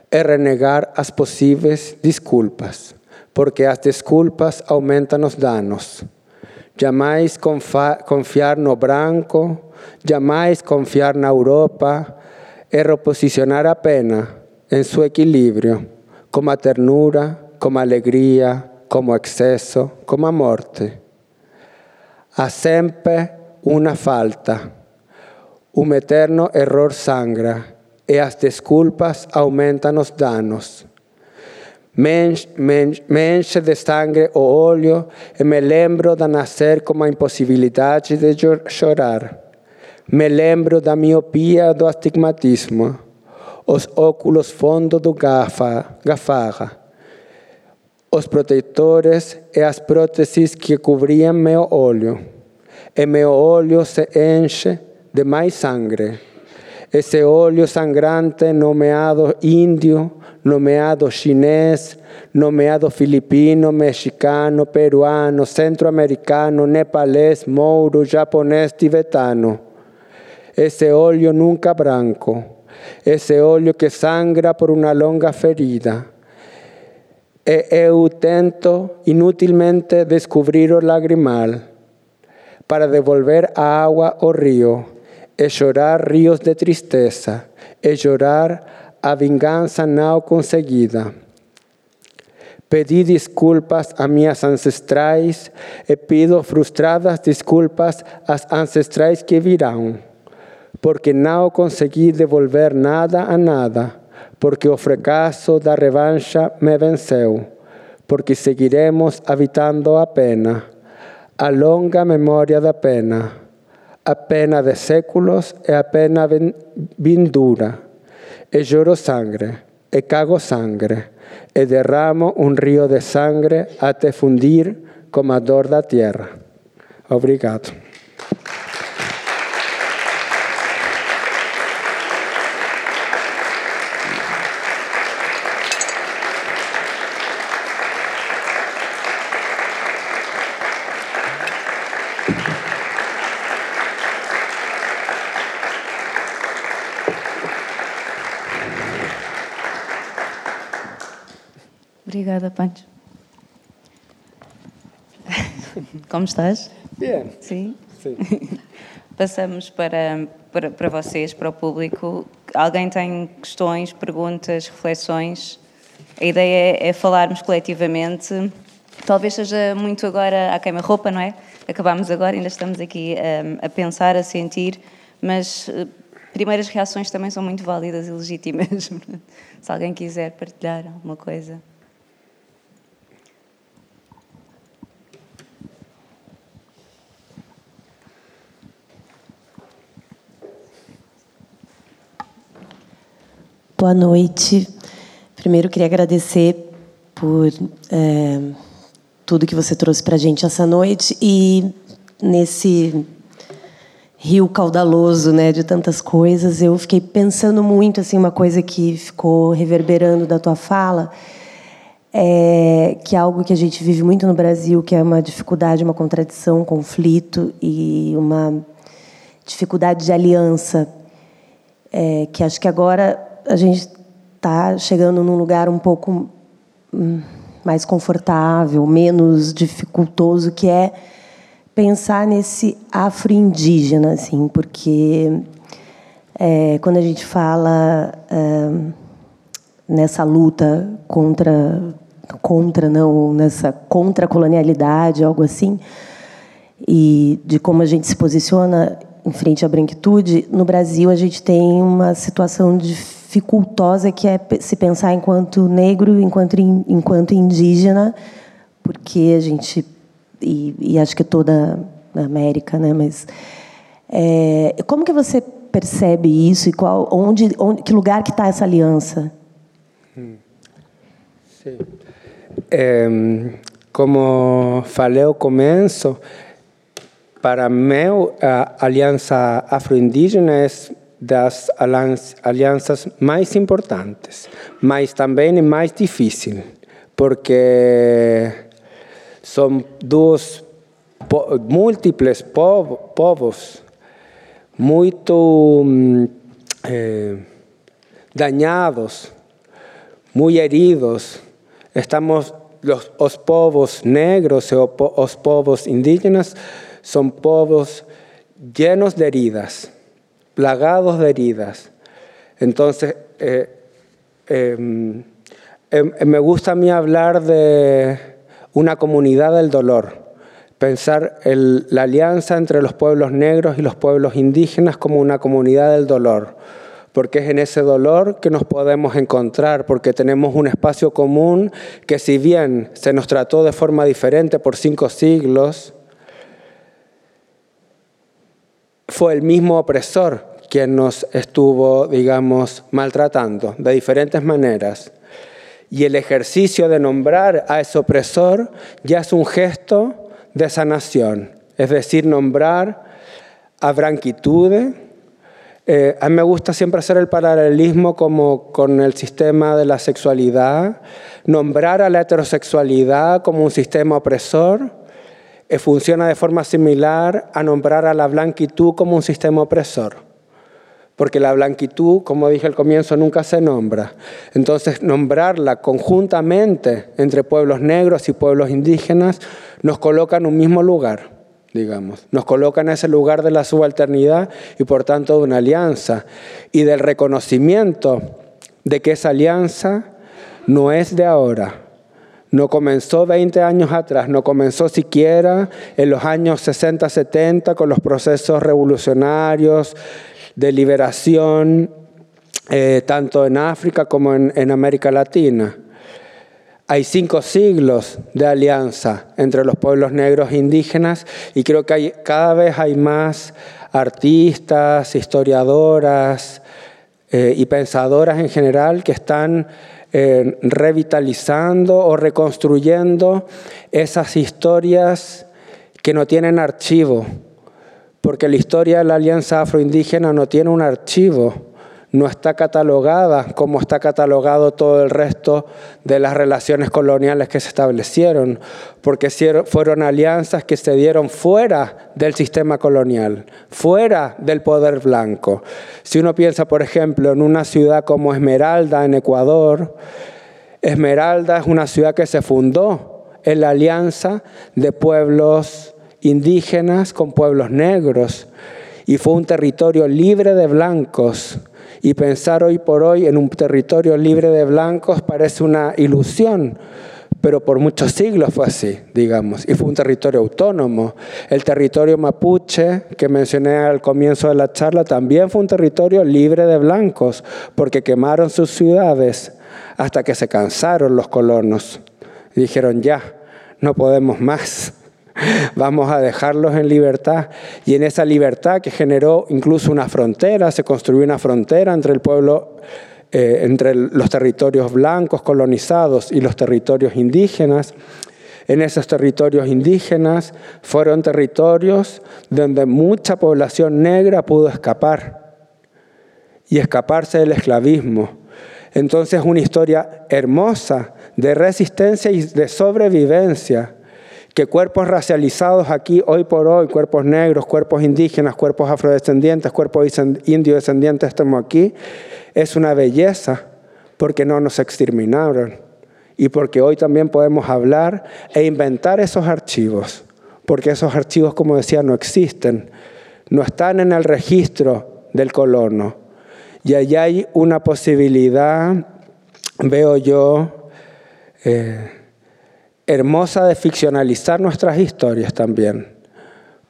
Speaker 2: é renegar as possíveis desculpas, porque as desculpas aumentam os danos. Jamais confiar no branco, jamais confiar na Europa, é reposicionar a pena em seu equilíbrio, como a ternura, como a alegria, como o excesso, como a morte. Há sempre uma falta. Um eterno error sangra e as desculpas aumentam os danos. Me enche de sangue o olho e me lembro de nascer com a impossibilidade de chorar. Me lembro da miopia do astigmatismo, os óculos fundo do gafa, gafarra, os protetores e as próteses que cobriam meu olho. E meu olho se enche de mais sangue ese óleo sangrante nomeado indio, nomeado chinés, nomeado filipino, mexicano, peruano, centroamericano, nepalés, mouro, japonés, tibetano. Ese óleo nunca branco, ese óleo que sangra por una longa ferida. E eu tento inutilmente descubrir o lagrimal para devolver a agua o río é chorar rios de tristeza, é chorar a vingança não conseguida. Pedi desculpas a minhas ancestrais e pido frustradas desculpas às ancestrais que virão, porque não consegui devolver nada a nada, porque o fracasso da revancha me venceu, porque seguiremos habitando a pena, a longa memória da pena a pena de séculos e a pena vindura. E lloro sangre, e cago sangre, e derramo un río de sangre até fundir como a dor da tierra. Obrigado.
Speaker 1: Pancho. Como estás?
Speaker 2: Bem.
Speaker 1: Sim?
Speaker 2: Sim.
Speaker 1: Passamos para, para, para vocês, para o público. Alguém tem questões, perguntas, reflexões? A ideia é, é falarmos coletivamente. Talvez seja muito agora à queima-roupa, não é? Acabámos agora, ainda estamos aqui um, a pensar, a sentir, mas uh, primeiras reações também são muito válidas e legítimas. Se alguém quiser partilhar alguma coisa.
Speaker 5: Boa noite. Primeiro, queria agradecer por é, tudo que você trouxe para a gente essa noite e nesse rio caudaloso, né, de tantas coisas, eu fiquei pensando muito assim uma coisa que ficou reverberando da tua fala, é, que é algo que a gente vive muito no Brasil, que é uma dificuldade, uma contradição, um conflito e uma dificuldade de aliança, é, que acho que agora a gente está chegando num lugar um pouco hum, mais confortável, menos dificultoso, que é pensar nesse afro-indígena, assim, porque é, quando a gente fala é, nessa luta contra contra não nessa contra colonialidade algo assim e de como a gente se posiciona em frente à branquitude no Brasil a gente tem uma situação de dificultosa que é se pensar enquanto negro, enquanto, enquanto indígena, porque a gente e, e acho que toda a América, né? Mas é, como que você percebe isso e qual, onde, onde que lugar que está essa aliança?
Speaker 2: Sí. Eh, como falei ao começo, para mim a Aliança Afro-Indígena é das alianças mais importantes, mas também é mais difícil, porque são dois múltiplos povo, povos muito eh, dañados, muy heridos. Estamos los, los povos negros o los povos indígenas son povos llenos de heridas, plagados de heridas. Entonces, eh, eh, eh, me gusta a mí hablar de una comunidad del dolor, pensar la alianza entre los pueblos negros y los pueblos indígenas como una comunidad del dolor porque es en ese dolor que nos podemos encontrar, porque tenemos un espacio común que si bien se nos trató de forma diferente por cinco siglos, fue el mismo opresor quien nos estuvo, digamos, maltratando de diferentes maneras. Y el ejercicio de nombrar a ese opresor ya es un gesto de sanación, es decir, nombrar a Branquitude, eh, a mí me gusta siempre hacer el paralelismo como con el sistema de la sexualidad, nombrar a la heterosexualidad como un sistema opresor, funciona de forma similar a nombrar a la blanquitud como un sistema opresor. Porque la blanquitud, como dije al comienzo, nunca se nombra. Entonces, nombrarla conjuntamente entre pueblos negros y pueblos indígenas nos coloca en un mismo lugar digamos. Nos coloca en ese lugar de la subalternidad y por tanto de una alianza y del reconocimiento de que esa alianza no es de ahora. No comenzó 20 años atrás, no comenzó siquiera en los años 60, 70 con los procesos revolucionarios de liberación, eh, tanto en África como en, América Latina. Hay cinco siglos de alianza entre los pueblos negros e indígenas y creo que cada vez hay más artistas, historiadoras eh, y pensadoras en general que están eh, revitalizando o reconstruyendo esas historias que no tienen archivo, porque la historia de la Alianza Afroindígena no tiene un archivo no está catalogada como está catalogado todo el resto de las relaciones coloniales que se establecieron, porque fueron alianzas que se dieron fuera del sistema colonial, fuera del poder blanco. Si uno piensa, por ejemplo, en una ciudad como Esmeralda, en Ecuador, Esmeralda es una ciudad que se fundó en la alianza de pueblos indígenas con pueblos negros y fue un territorio libre de blancos y pensar hoy por hoy en un territorio libre de blancos parece una ilusión, pero por muchos siglos fue así, digamos, y fue un territorio autónomo. El territorio mapuche que mencioné al comienzo de la charla también fue un territorio libre de blancos, porque quemaron sus ciudades hasta que se cansaron los colonos dijeron ya, no podemos más. Vamos a dejarlos en libertad. Y en esa libertad que generó incluso una frontera, se construyó una frontera entre el pueblo, eh, entre los territorios blancos colonizados y los territorios indígenas. En esos territorios indígenas fueron territorios donde mucha población negra pudo escapar y escaparse del esclavismo. Entonces una historia hermosa de resistencia y de sobrevivencia que cuerpos racializados aquí hoy por hoy, cuerpos negros, cuerpos indígenas, cuerpos afrodescendientes, cuerpos indio-descendientes, estamos aquí, es una belleza porque no nos exterminaron y porque hoy también podemos hablar e inventar esos archivos, porque esos archivos, como decía, no existen, no están en el registro del colono. Y allá hay una posibilidad, veo yo, eh, hermosa de ficcionalizar nuestras historias también,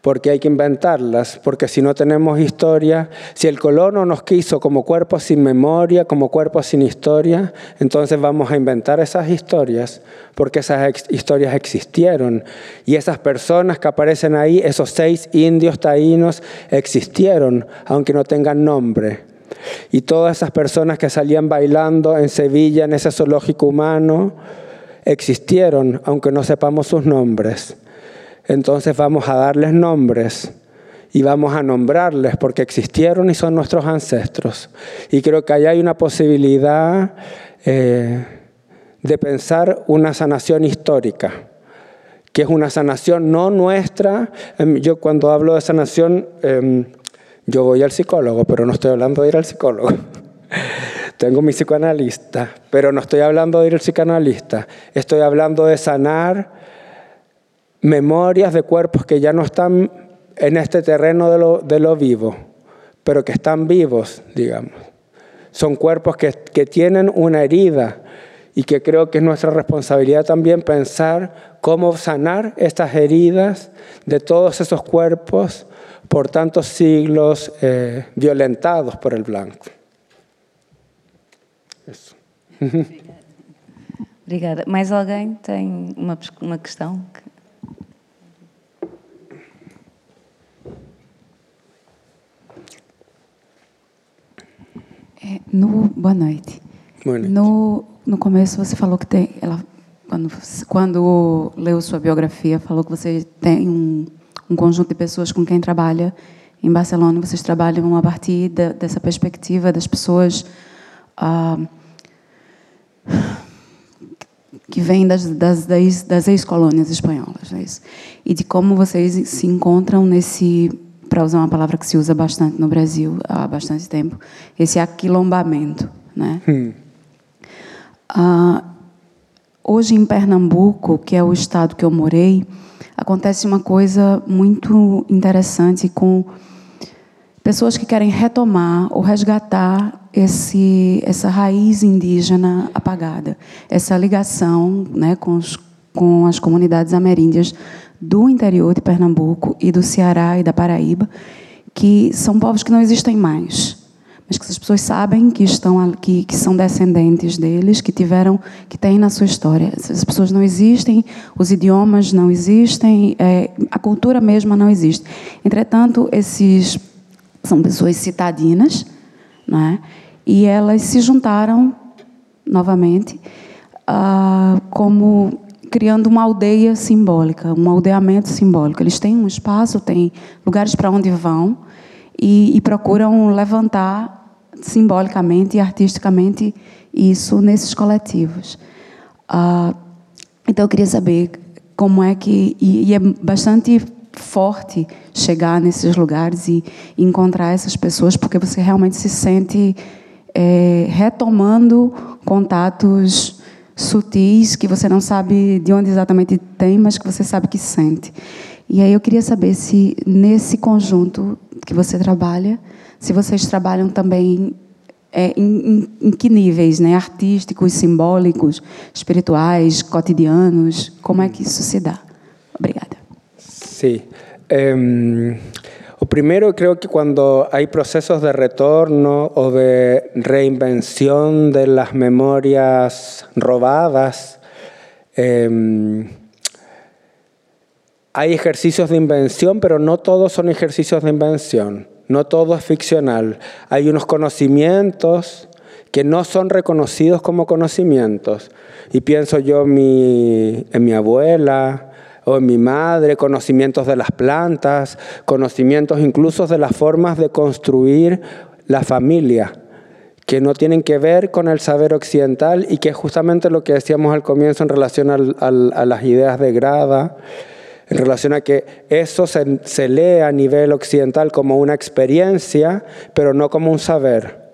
Speaker 2: porque hay que inventarlas, porque si no tenemos historia, si el colono nos quiso como cuerpos sin memoria, como cuerpos sin historia, entonces vamos a inventar esas historias, porque esas historias existieron. Y esas personas que aparecen ahí, esos seis indios taínos, existieron, aunque no tengan nombre. Y todas esas personas que salían bailando en Sevilla, en ese zoológico humano, existieron, aunque no sepamos sus nombres. Entonces vamos a darles nombres y vamos a nombrarles porque existieron y son nuestros ancestros. Y creo que ahí hay una posibilidad eh, de pensar una sanación histórica, que es una sanación no nuestra. Em, yo cuando hablo de sanación, em, yo voy al psicólogo, pero no estoy hablando de ir al psicólogo. Tengo mi psicoanalista, pero no estoy hablando de ir al psicoanalista. Estoy hablando de sanar memorias de cuerpos que ya no están en este terreno de lo, vivo, pero que están vivos, digamos. Son cuerpos que, que tienen una herida y que creo que es nuestra responsabilidad también pensar cómo sanar estas heridas de todos esos cuerpos por tantos siglos eh, violentados por el blanco.
Speaker 1: Isso. Obrigada. Mais alguém tem uma, uma questão?
Speaker 6: É, no, boa noite.
Speaker 2: Boa noite.
Speaker 6: No, no começo você falou que tem. Ela, quando, quando leu sua biografia, falou que você tem um, um conjunto de pessoas com quem trabalha em Barcelona. Vocês trabalham a partir de, dessa perspectiva das pessoas ah, que vêm das, das, das ex-colônias espanholas. É isso? E de como vocês se encontram nesse para usar uma palavra que se usa bastante no Brasil há bastante tempo, esse aquilombamento. Né? Hum. Ah, hoje em Pernambuco, que é o estado que eu morei, acontece uma coisa muito interessante com pessoas que querem retomar ou resgatar esse, essa raiz indígena apagada, essa ligação né, com, os, com as comunidades ameríndias do interior de Pernambuco e do Ceará e da Paraíba, que são povos que não existem mais, mas que as pessoas sabem que estão que, que são descendentes deles, que tiveram, que têm na sua história. As pessoas não existem, os idiomas não existem, é, a cultura mesma não existe. Entretanto, esses são pessoas citadinas, não é? E elas se juntaram novamente uh, como criando uma aldeia simbólica, um aldeamento simbólico. Eles têm um espaço, têm lugares para onde vão e, e, procuram levantar simbolicamente e artisticamente isso nesses coletivos. Ah, então eu queria saber como é que e, e, é bastante forte chegar nesses lugares e, encontrar essas pessoas porque você realmente se sente é, retomando contatos sutis que você não sabe de onde exatamente tem, mas que você sabe que sente. E aí eu queria saber se nesse conjunto que você trabalha, se vocês trabalham também é, em, em, em, que níveis, né? Artísticos, simbólicos, espirituais, cotidianos, como é que isso se dá? Obrigada.
Speaker 2: Um... O primero creo que cuando hay procesos de retorno o de reinvención de las memorias robadas, em, hay ejercicios de invención, pero no todos son ejercicios de invención, no todo es ficcional. Hay unos conocimientos que no son reconocidos como conocimientos. Y pienso yo en mi abuela, o en mi madre, conocimientos de las plantas, conocimientos incluso de las formas de construir la familia, que no tienen que ver con el saber occidental y que es justamente lo que decíamos al comienzo en relación a las ideas de Grada, en relación a que eso se, se lee a nivel occidental como una experiencia, pero no como un saber.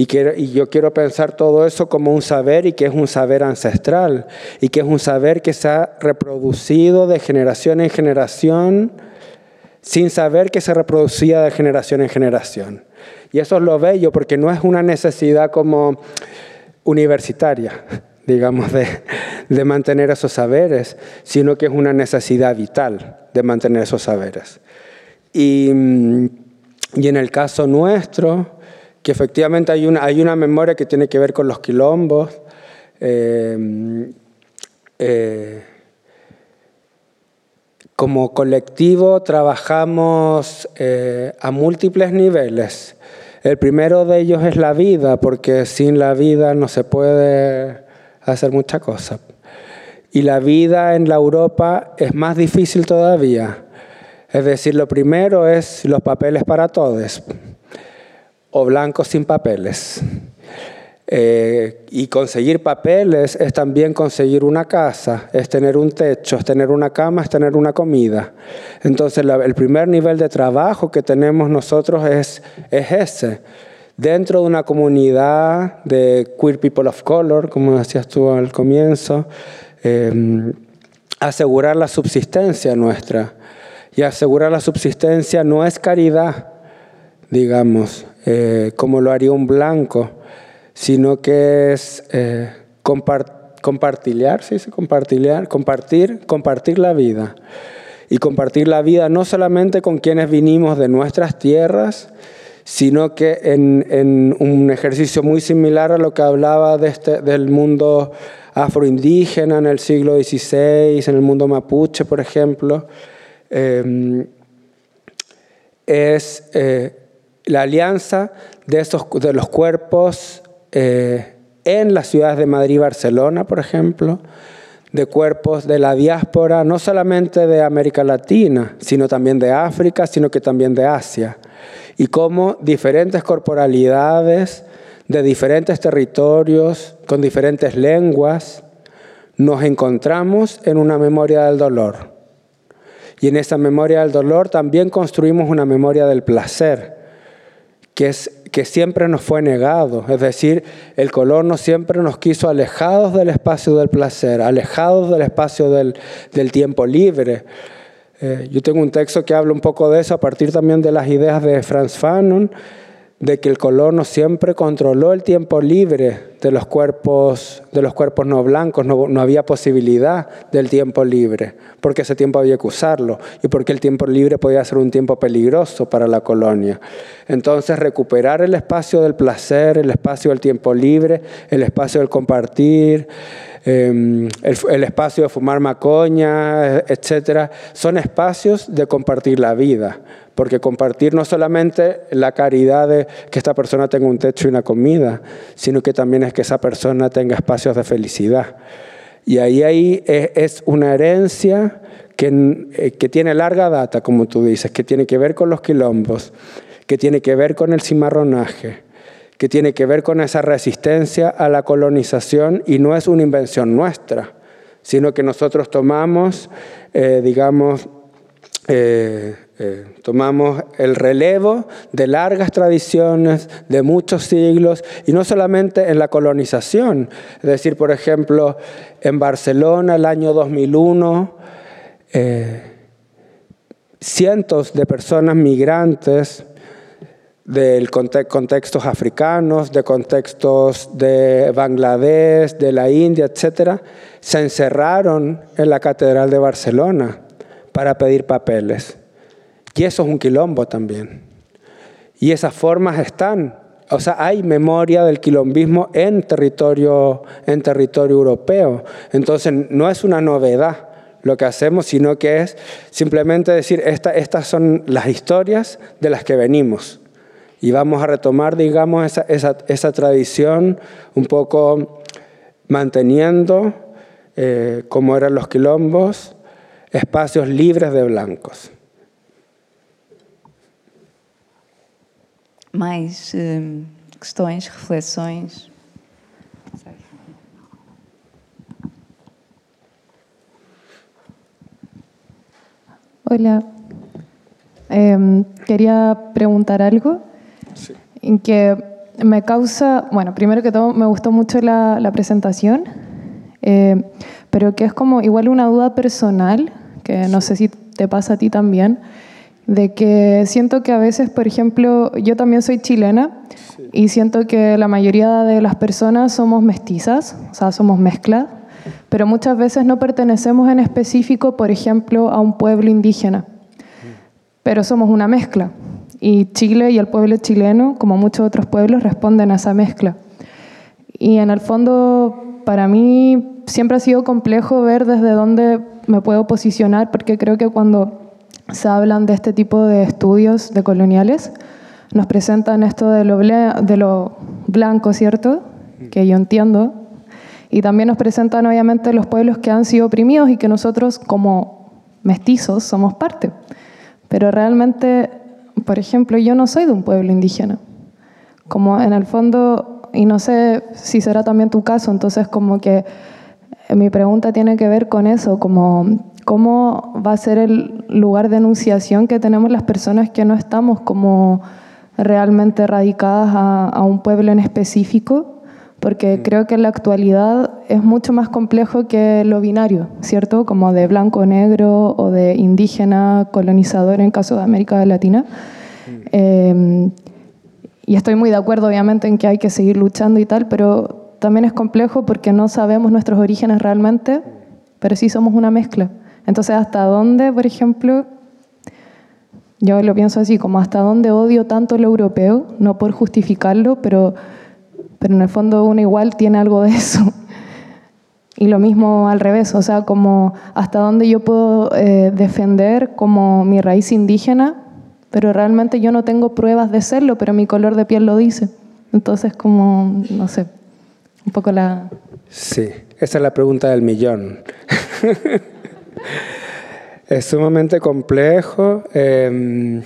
Speaker 2: Y, y yo quiero pensar todo eso como un saber y que es un saber ancestral y que es un saber que se ha reproducido de generación en generación sin saber que se reproducía de generación en generación. Y eso es lo bello porque no es una necesidad como universitaria, digamos, de, de mantener esos saberes, sino que es una necesidad vital de mantener esos saberes. Y, mm, y en el caso nuestro, que efectivamente hay una, hay una memoria que tiene que ver con los quilombos, eh, eh, como colectivo trabajamos eh, a múltiples niveles. El primero de ellos es la vida, porque sin la vida no se puede hacer mucha cosa. Y la vida en la Europa es más difícil todavía. Es decir, lo primero es los papeles para todos, o blancos sin papeles. Eh, y conseguir papeles es también conseguir una casa, es tener un techo, es tener una cama, es tener una comida. Entonces el primer nivel de trabajo que tenemos nosotros es, es ese. Dentro de una comunidad de queer people of color, como decías tú al comienzo, eh, asegurar la subsistencia nuestra. Y asegurar la subsistencia no es caridad, digamos, eh, como lo haría un blanco sino que es eh, compartir, ¿sí? compartir, compartir, la vida. Y compartir la vida no solamente con quienes vinimos de nuestras tierras, sino que en, un ejercicio muy similar a lo que hablaba de este, del mundo afroindígena en el siglo XVI, en el mundo mapuche, por ejemplo, eh, es eh, la alianza de, esos, de los cuerpos eh, en las ciudades de Madrid y Barcelona, por ejemplo, de cuerpos de la diáspora, no solamente de América Latina, sino también de África, sino que también de Asia. Y cómo diferentes corporalidades de diferentes territorios, con diferentes lenguas, nos encontramos en una memoria del dolor. Y en esa memoria del dolor también construimos una memoria del placer, que siempre nos fue negado. Es decir, el color no siempre nos quiso alejados del espacio del placer, alejados del espacio del, del tiempo libre. Eh, yo tengo un texto que habla un poco de eso a partir también de las ideas de Franz Fanon, de que el colono siempre controló el tiempo libre de los cuerpos, de los cuerpos no blancos, no, no, había posibilidad del tiempo libre, porque ese tiempo había que usarlo y porque el tiempo libre podía ser un tiempo peligroso para la colonia. Entonces recuperar el espacio del placer, el espacio del tiempo libre, el espacio del compartir, eh, el, el, espacio de fumar macoña, etcétera, son espacios de compartir la vida porque compartir no solamente la caridad de que esta persona tenga un techo y una comida, sino que también es que esa persona tenga espacios de felicidad. Y ahí, ahí es una herencia que, eh, que tiene larga data, como tú dices, que tiene que ver con los quilombos, que tiene que ver con el cimarronaje, que tiene que ver con esa resistencia a la colonización y no es una invención nuestra, sino que nosotros tomamos, eh, digamos, eh, eh, tomamos el relevo de largas tradiciones, de muchos siglos, y no solamente en la colonización. Es decir, por ejemplo, en Barcelona, el año 2001, eh, cientos de personas migrantes de contextos africanos, de contextos de Bangladesh, de la India, etc., se encerraron en la Catedral de Barcelona para pedir papeles. Y eso es un quilombo también. Y esas formas están. O sea, hay memoria del quilombismo en territorio, en territorio europeo. Entonces, no es una novedad lo que hacemos, sino que es simplemente decir, esta, estas son las historias de las que venimos. Y vamos a retomar, digamos, esa, esa, esa tradición un poco manteniendo, eh, como eran los quilombos, espacios libres de blancos.
Speaker 1: Mais eh, questões, reflexões?
Speaker 7: Hola. Eh, quería preguntar algo sí. en que me causa, bueno, primero que todo me gustó mucho la, la presentación, eh, pero que es como igual una duda personal, que no sé si te pasa a ti también, de que siento que a veces, por ejemplo, yo también soy chilena sí. y siento que la mayoría de las personas somos mestizas, o sea, somos mezcla, pero muchas veces no pertenecemos en específico, por ejemplo, a un pueblo indígena. pero somos una mezcla. Y Chile y el pueblo chileno, como muchos otros pueblos, responden a esa mezcla. Y en el fondo, para mí siempre ha sido complejo ver desde dónde me puedo posicionar, porque creo que cuando se hablan de este tipo de estudios de coloniales, nos presentan esto de lo, blanco, ¿cierto? Que yo entiendo. Y también nos presentan obviamente los pueblos que han sido oprimidos y que nosotros como mestizos somos parte. Pero realmente, por ejemplo, yo no soy de un pueblo indígena. Como en el fondo, y no sé si será también tu caso, entonces como que mi pregunta tiene que ver con eso, como cómo va a ser el lugar de enunciación que tenemos las personas que no estamos como realmente radicadas a, un pueblo en específico, porque creo que en la actualidad es mucho más complejo que lo binario, ¿cierto? Como de blanco, negro o de indígena, colonizador en caso de América Latina. Eh, y estoy muy de acuerdo, obviamente, en que hay que seguir luchando y tal, pero también es complejo porque no sabemos nuestros orígenes realmente, pero sí somos una mezcla. Entonces, ¿hasta dónde, por ejemplo, yo lo pienso así, como hasta dónde odio tanto lo europeo, no por justificarlo, pero, pero en el fondo uno igual tiene algo de eso. Y lo mismo al revés, o sea, como hasta dónde yo puedo eh, defender como mi raíz indígena, pero realmente yo no tengo pruebas de serlo, pero mi color de piel lo dice. Entonces, como, no sé, un poco la...
Speaker 2: Sí, esa es la pregunta del millón. es sumamente complejo. Em,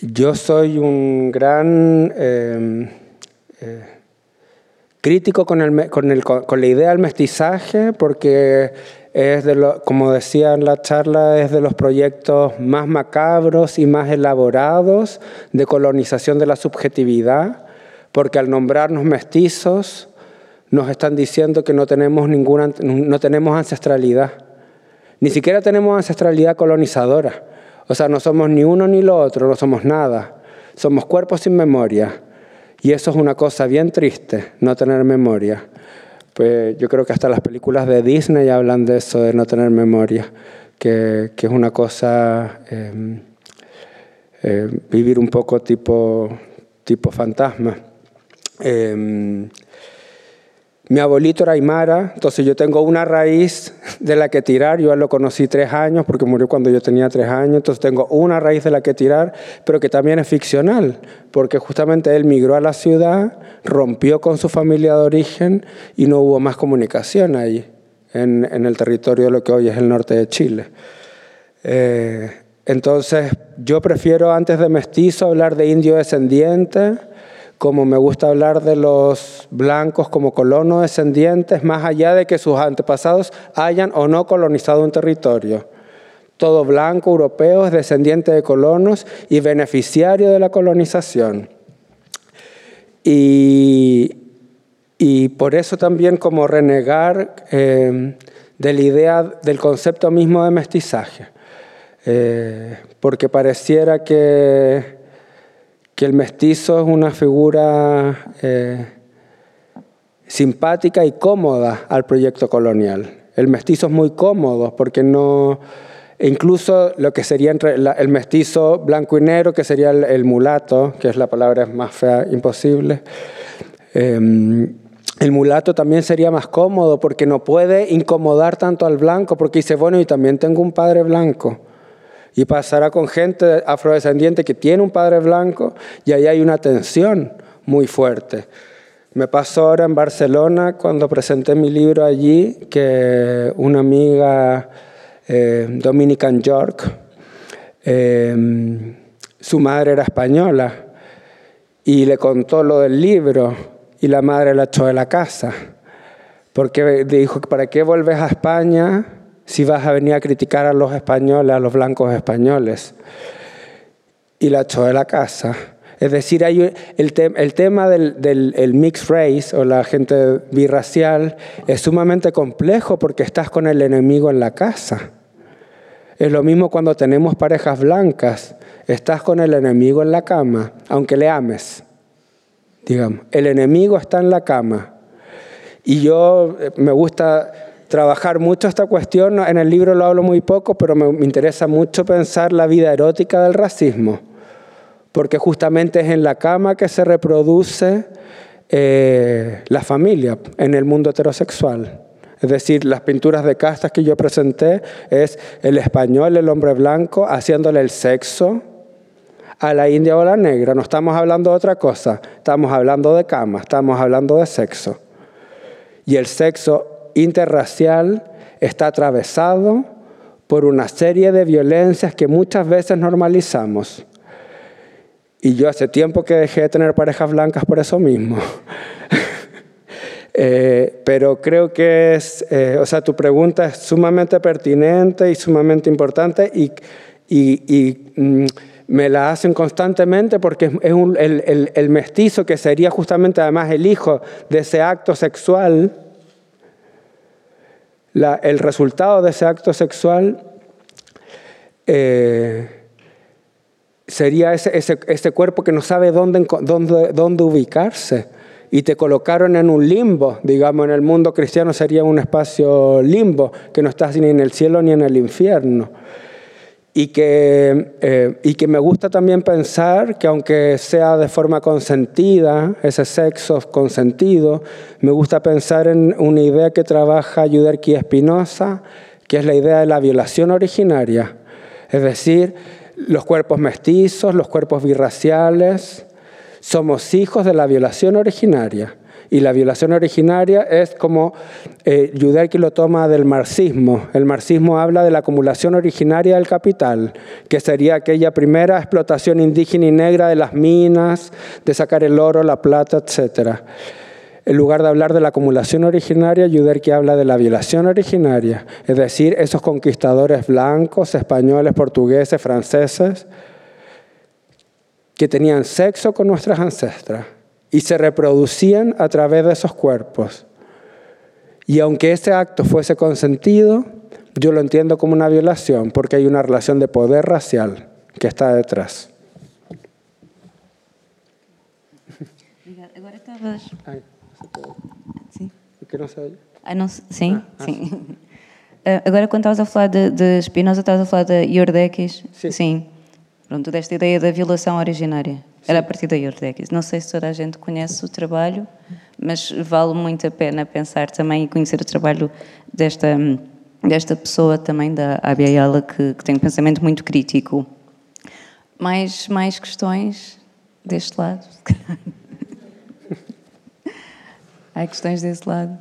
Speaker 2: yo soy un gran em, eh, crítico con, el, con, el, con, la idea del mestizaje porque es como decía en la charla, es de los proyectos más macabros y más elaborados de colonización de la subjetividad, porque al nombrarnos mestizos nos están diciendo que no tenemos, ninguna, no tenemos ancestralidad. Ni siquiera tenemos ancestralidad colonizadora. O sea, no somos ni uno ni lo otro, no somos nada. Somos cuerpos sin memoria. Y eso es una cosa bien triste, no tener memoria. Pues yo creo que hasta las películas de Disney hablan de eso, de no tener memoria, que, que es una cosa, eh, eh, vivir un poco tipo, tipo fantasma. Eh, mi abuelito era Aymara, entonces yo tengo una raíz de la que tirar. Yo lo conocí tres años porque murió cuando yo tenía tres años, entonces tengo una raíz de la que tirar, pero que también es ficcional, porque justamente él migró a la ciudad, rompió con su familia de origen y no hubo más comunicación allí, en, en el territorio de lo que hoy es el norte de Chile. Eh, entonces yo prefiero antes de mestizo hablar de indio descendiente como me gusta hablar de los blancos como colonos descendientes, más allá de que sus antepasados hayan o no colonizado un territorio. Todo blanco europeo es descendiente de colonos y beneficiario de la colonización. Y, por eso también como renegar eh, de la idea del concepto mismo de mestizaje, eh, porque pareciera que que el mestizo es una figura eh, simpática y cómoda al proyecto colonial. El mestizo es muy cómodo porque no, incluso lo que sería entre el mestizo blanco y negro, que sería el, mulato, que es la palabra más fea imposible, em, el mulato también sería más cómodo porque no puede incomodar tanto al blanco porque dice, bueno, y también tengo un padre blanco. Y pasará con gente afrodescendiente que tiene un padre blanco y ahí hay una tensión muy fuerte. Me pasó ahora en Barcelona cuando presenté mi libro allí que una amiga, eh, Dominican York, em, su madre era española y le contó lo del libro y la madre la echó de la casa porque dijo, ¿para qué vuelves a España si vas a venir a criticar a los españoles, a los blancos españoles. Y la echó de la casa. Es decir, el tema del, del mixed race o la gente birracial es sumamente complejo porque estás con el enemigo en la casa. Es lo mismo cuando tenemos parejas blancas. Estás con el enemigo en la cama, aunque le ames. Digamos, el enemigo está en la cama. Y yo eh, me gusta trabajar mucho esta cuestión. En el libro lo hablo muy poco, pero me, interesa mucho pensar la vida erótica del racismo, porque justamente es en la cama que se reproduce eh, la familia en el mundo heterosexual. Es decir, las pinturas de castas que yo presenté es el español, el hombre blanco, haciéndole el sexo a la india o a la negra. No estamos hablando de otra cosa, estamos hablando de cama, estamos hablando de sexo. Y el sexo interracial está atravesado por una serie de violencias que muchas veces normalizamos. Y yo hace tiempo que dejé de tener parejas blancas por eso mismo. Eh, pero creo que es, eh, o sea, tu pregunta es sumamente pertinente y sumamente importante y, y, mm, me la hacen constantemente porque es, un, el, el, mestizo que sería justamente además el hijo de ese acto sexual, la, el resultado de ese acto sexual eh, sería ese, ese, ese, cuerpo que no sabe dónde, dónde, dónde ubicarse y te colocaron en un limbo, digamos, en el mundo cristiano sería un espacio limbo, que no estás ni en el cielo ni en el infierno. Y que, eh, y que me gusta también pensar que aunque sea de forma consentida, ese sexo consentido, me gusta pensar en una idea que trabaja Yuderki Espinosa, que es la idea de la violación originaria. Es decir, los cuerpos mestizos, los cuerpos birraciales, somos hijos de la violación originaria. Y la violación originaria es como eh, lo toma del marxismo. El marxismo habla de la acumulación originaria del capital, que sería aquella primera explotación indígena y negra de las minas, de sacar el oro, la plata, etc. En lugar de hablar de la acumulación originaria, que habla de la violación originaria, es decir, esos conquistadores blancos, españoles, portugueses, franceses, que tenían sexo con nuestras ancestras y se reproducían a través de esos cuerpos. Y aunque ese acto fuese consentido, yo lo entiendo como una violación porque hay una relación de poder racial que está detrás.
Speaker 1: Sim.
Speaker 2: Que não sei.
Speaker 1: Ah, não, sim,
Speaker 2: Ah, ah,
Speaker 1: sim. Ah, Agora, quando estavas a falar de, de Spinoza, estavas a falar de Iordekis.
Speaker 2: Sim.
Speaker 1: Pronto, desta ideia da violação originária. Era a partir da Iordekis. Não sei se toda a gente conhece o trabalho, mas vale muito a pena pensar também e conhecer o trabalho desta, desta pessoa também, da Abia que, que tem um pensamento muito crítico. Mais, mais questões deste lado? Há questões desse lado?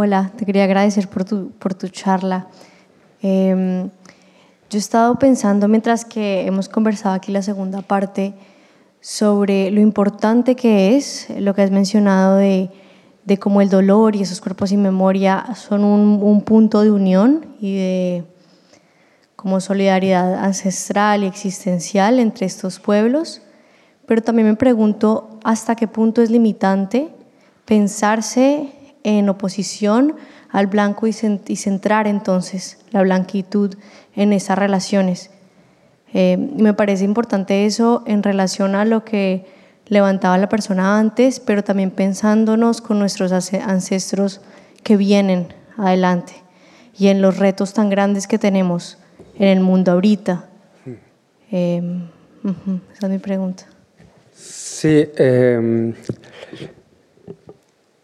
Speaker 8: Hola, te quería agradecer por tu, por tu charla. Eh, yo he estado pensando, mientras que hemos conversado aquí la segunda parte, sobre lo importante que es lo que has mencionado de, de cómo el dolor y esos cuerpos sin memoria son un, un punto de unión y de como solidaridad ancestral y existencial entre estos pueblos. Pero también me pregunto hasta qué punto es limitante pensarse en oposición al blanco y, cent y centrar entonces la blanquitud en esas relaciones. Eh, me parece importante eso en relación a lo que levantaba la persona antes, pero también pensándonos con nuestros ancestros que vienen adelante y en los retos tan grandes que tenemos en el mundo ahorita. Eh, uh -huh, esa es mi pregunta.
Speaker 2: Sí, eh,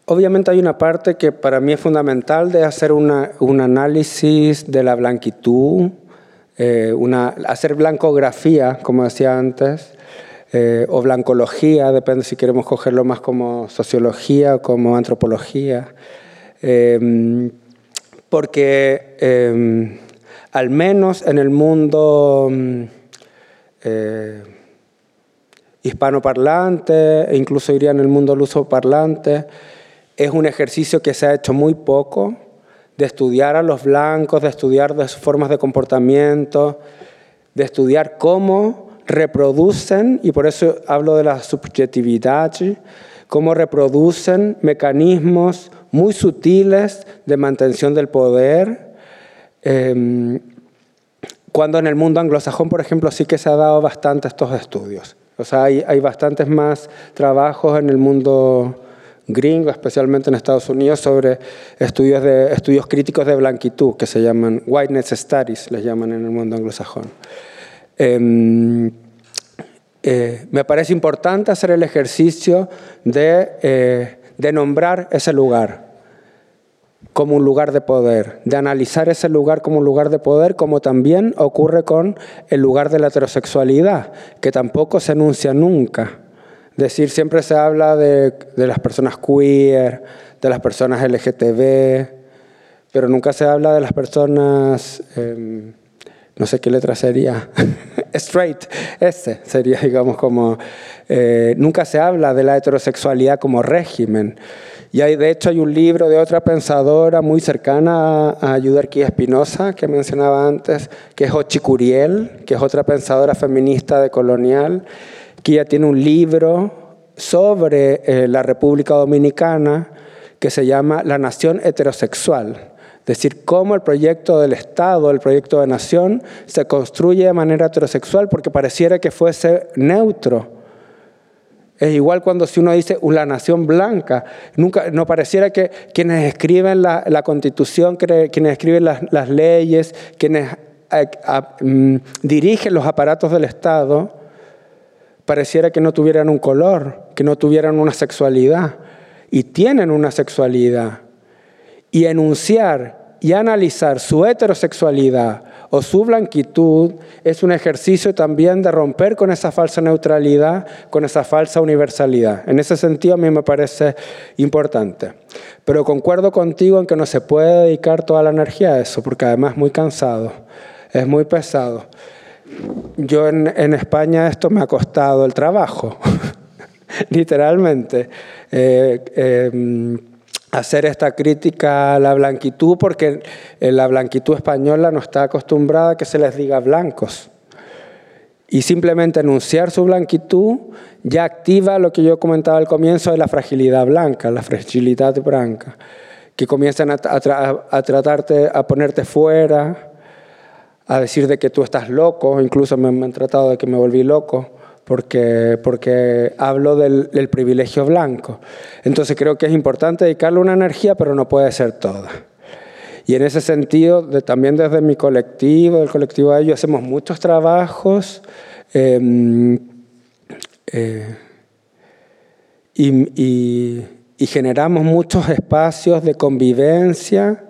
Speaker 2: obviamente hay una parte que para mí es fundamental de hacer un análisis de la blanquitud, eh, hacer blancografía, como decía antes, eh, o blancología, depende si queremos cogerlo más como sociología o como antropología, eh, porque eh, al menos en el mundo eh, hispanoparlante, e incluso iría en el mundo lusoparlante, es un ejercicio que se ha hecho muy poco, de estudiar a los blancos, de estudiar de sus formas de comportamiento, de estudiar cómo reproducen, y por eso hablo de la subjetividad, cómo reproducen mecanismos muy sutiles de mantención del poder Eh, cuando en el mundo anglosajón, por ejemplo, sí que se ha dado bastante estos estudios. O sea, hay, hay bastantes más trabajos en el mundo gringo, especialmente en Estados Unidos, sobre estudios, de, estudios críticos de blanquitud, que se llaman whiteness studies, les llaman en el mundo anglosajón. Eh, eh, me parece importante hacer el ejercicio de, eh, de nombrar ese lugar como un lugar de poder, de analizar ese lugar como un lugar de poder, como también ocurre con el lugar de la heterosexualidad, que tampoco se enuncia nunca. Decir, siempre se habla de, de las personas queer, de las personas LGTB, pero nunca se habla de las personas, eh, no sé qué letra sería, straight, ese sería, digamos, como, eh, nunca se habla de la heterosexualidad como régimen. Y hay, de hecho hay un libro de otra pensadora muy cercana a, Yuderquía Espinosa, que mencionaba antes, que es Ochi Curiel, que es otra pensadora feminista de colonial, que ya tiene un libro sobre eh, la República Dominicana que se llama La Nación Heterosexual. Es decir, cómo el proyecto del Estado, el proyecto de nación, se construye de manera heterosexual porque pareciera que fuese neutro. Es igual cuando si uno dice una nación blanca, nunca, no pareciera que quienes escriben la, la constitución, quienes escriben las, leyes, quienes a, mm, dirigen los aparatos del Estado, pareciera que no tuvieran un color, que no tuvieran una sexualidad. Y tienen una sexualidad. Y enunciar y analizar su heterosexualidad o su blanquitud es un ejercicio también de romper con esa falsa neutralidad, con esa falsa universalidad. En ese sentido a mí me parece importante. Pero concuerdo contigo en que no se puede dedicar toda la energía a eso, porque además es muy cansado, es muy pesado. Yo en, España esto me ha costado el trabajo, literalmente. Eh, eh, hacer esta crítica a la blanquitud porque la blanquitud española no está acostumbrada a que se les diga blancos. Y simplemente enunciar su blanquitud ya activa lo que yo comentaba al comienzo de la fragilidad blanca, la fragilidad blanca, que comienzan a, a, a tratarte, a ponerte fuera, a decir de que tú estás loco, incluso me, han tratado de que me volví loco porque, porque hablo del, privilegio blanco. Entonces creo que es importante dedicarle una energía, pero no puede ser toda. Y en ese sentido, también desde mi colectivo, el colectivo de ellos, hacemos muchos trabajos eh, eh, y generamos muchos espacios de convivencia,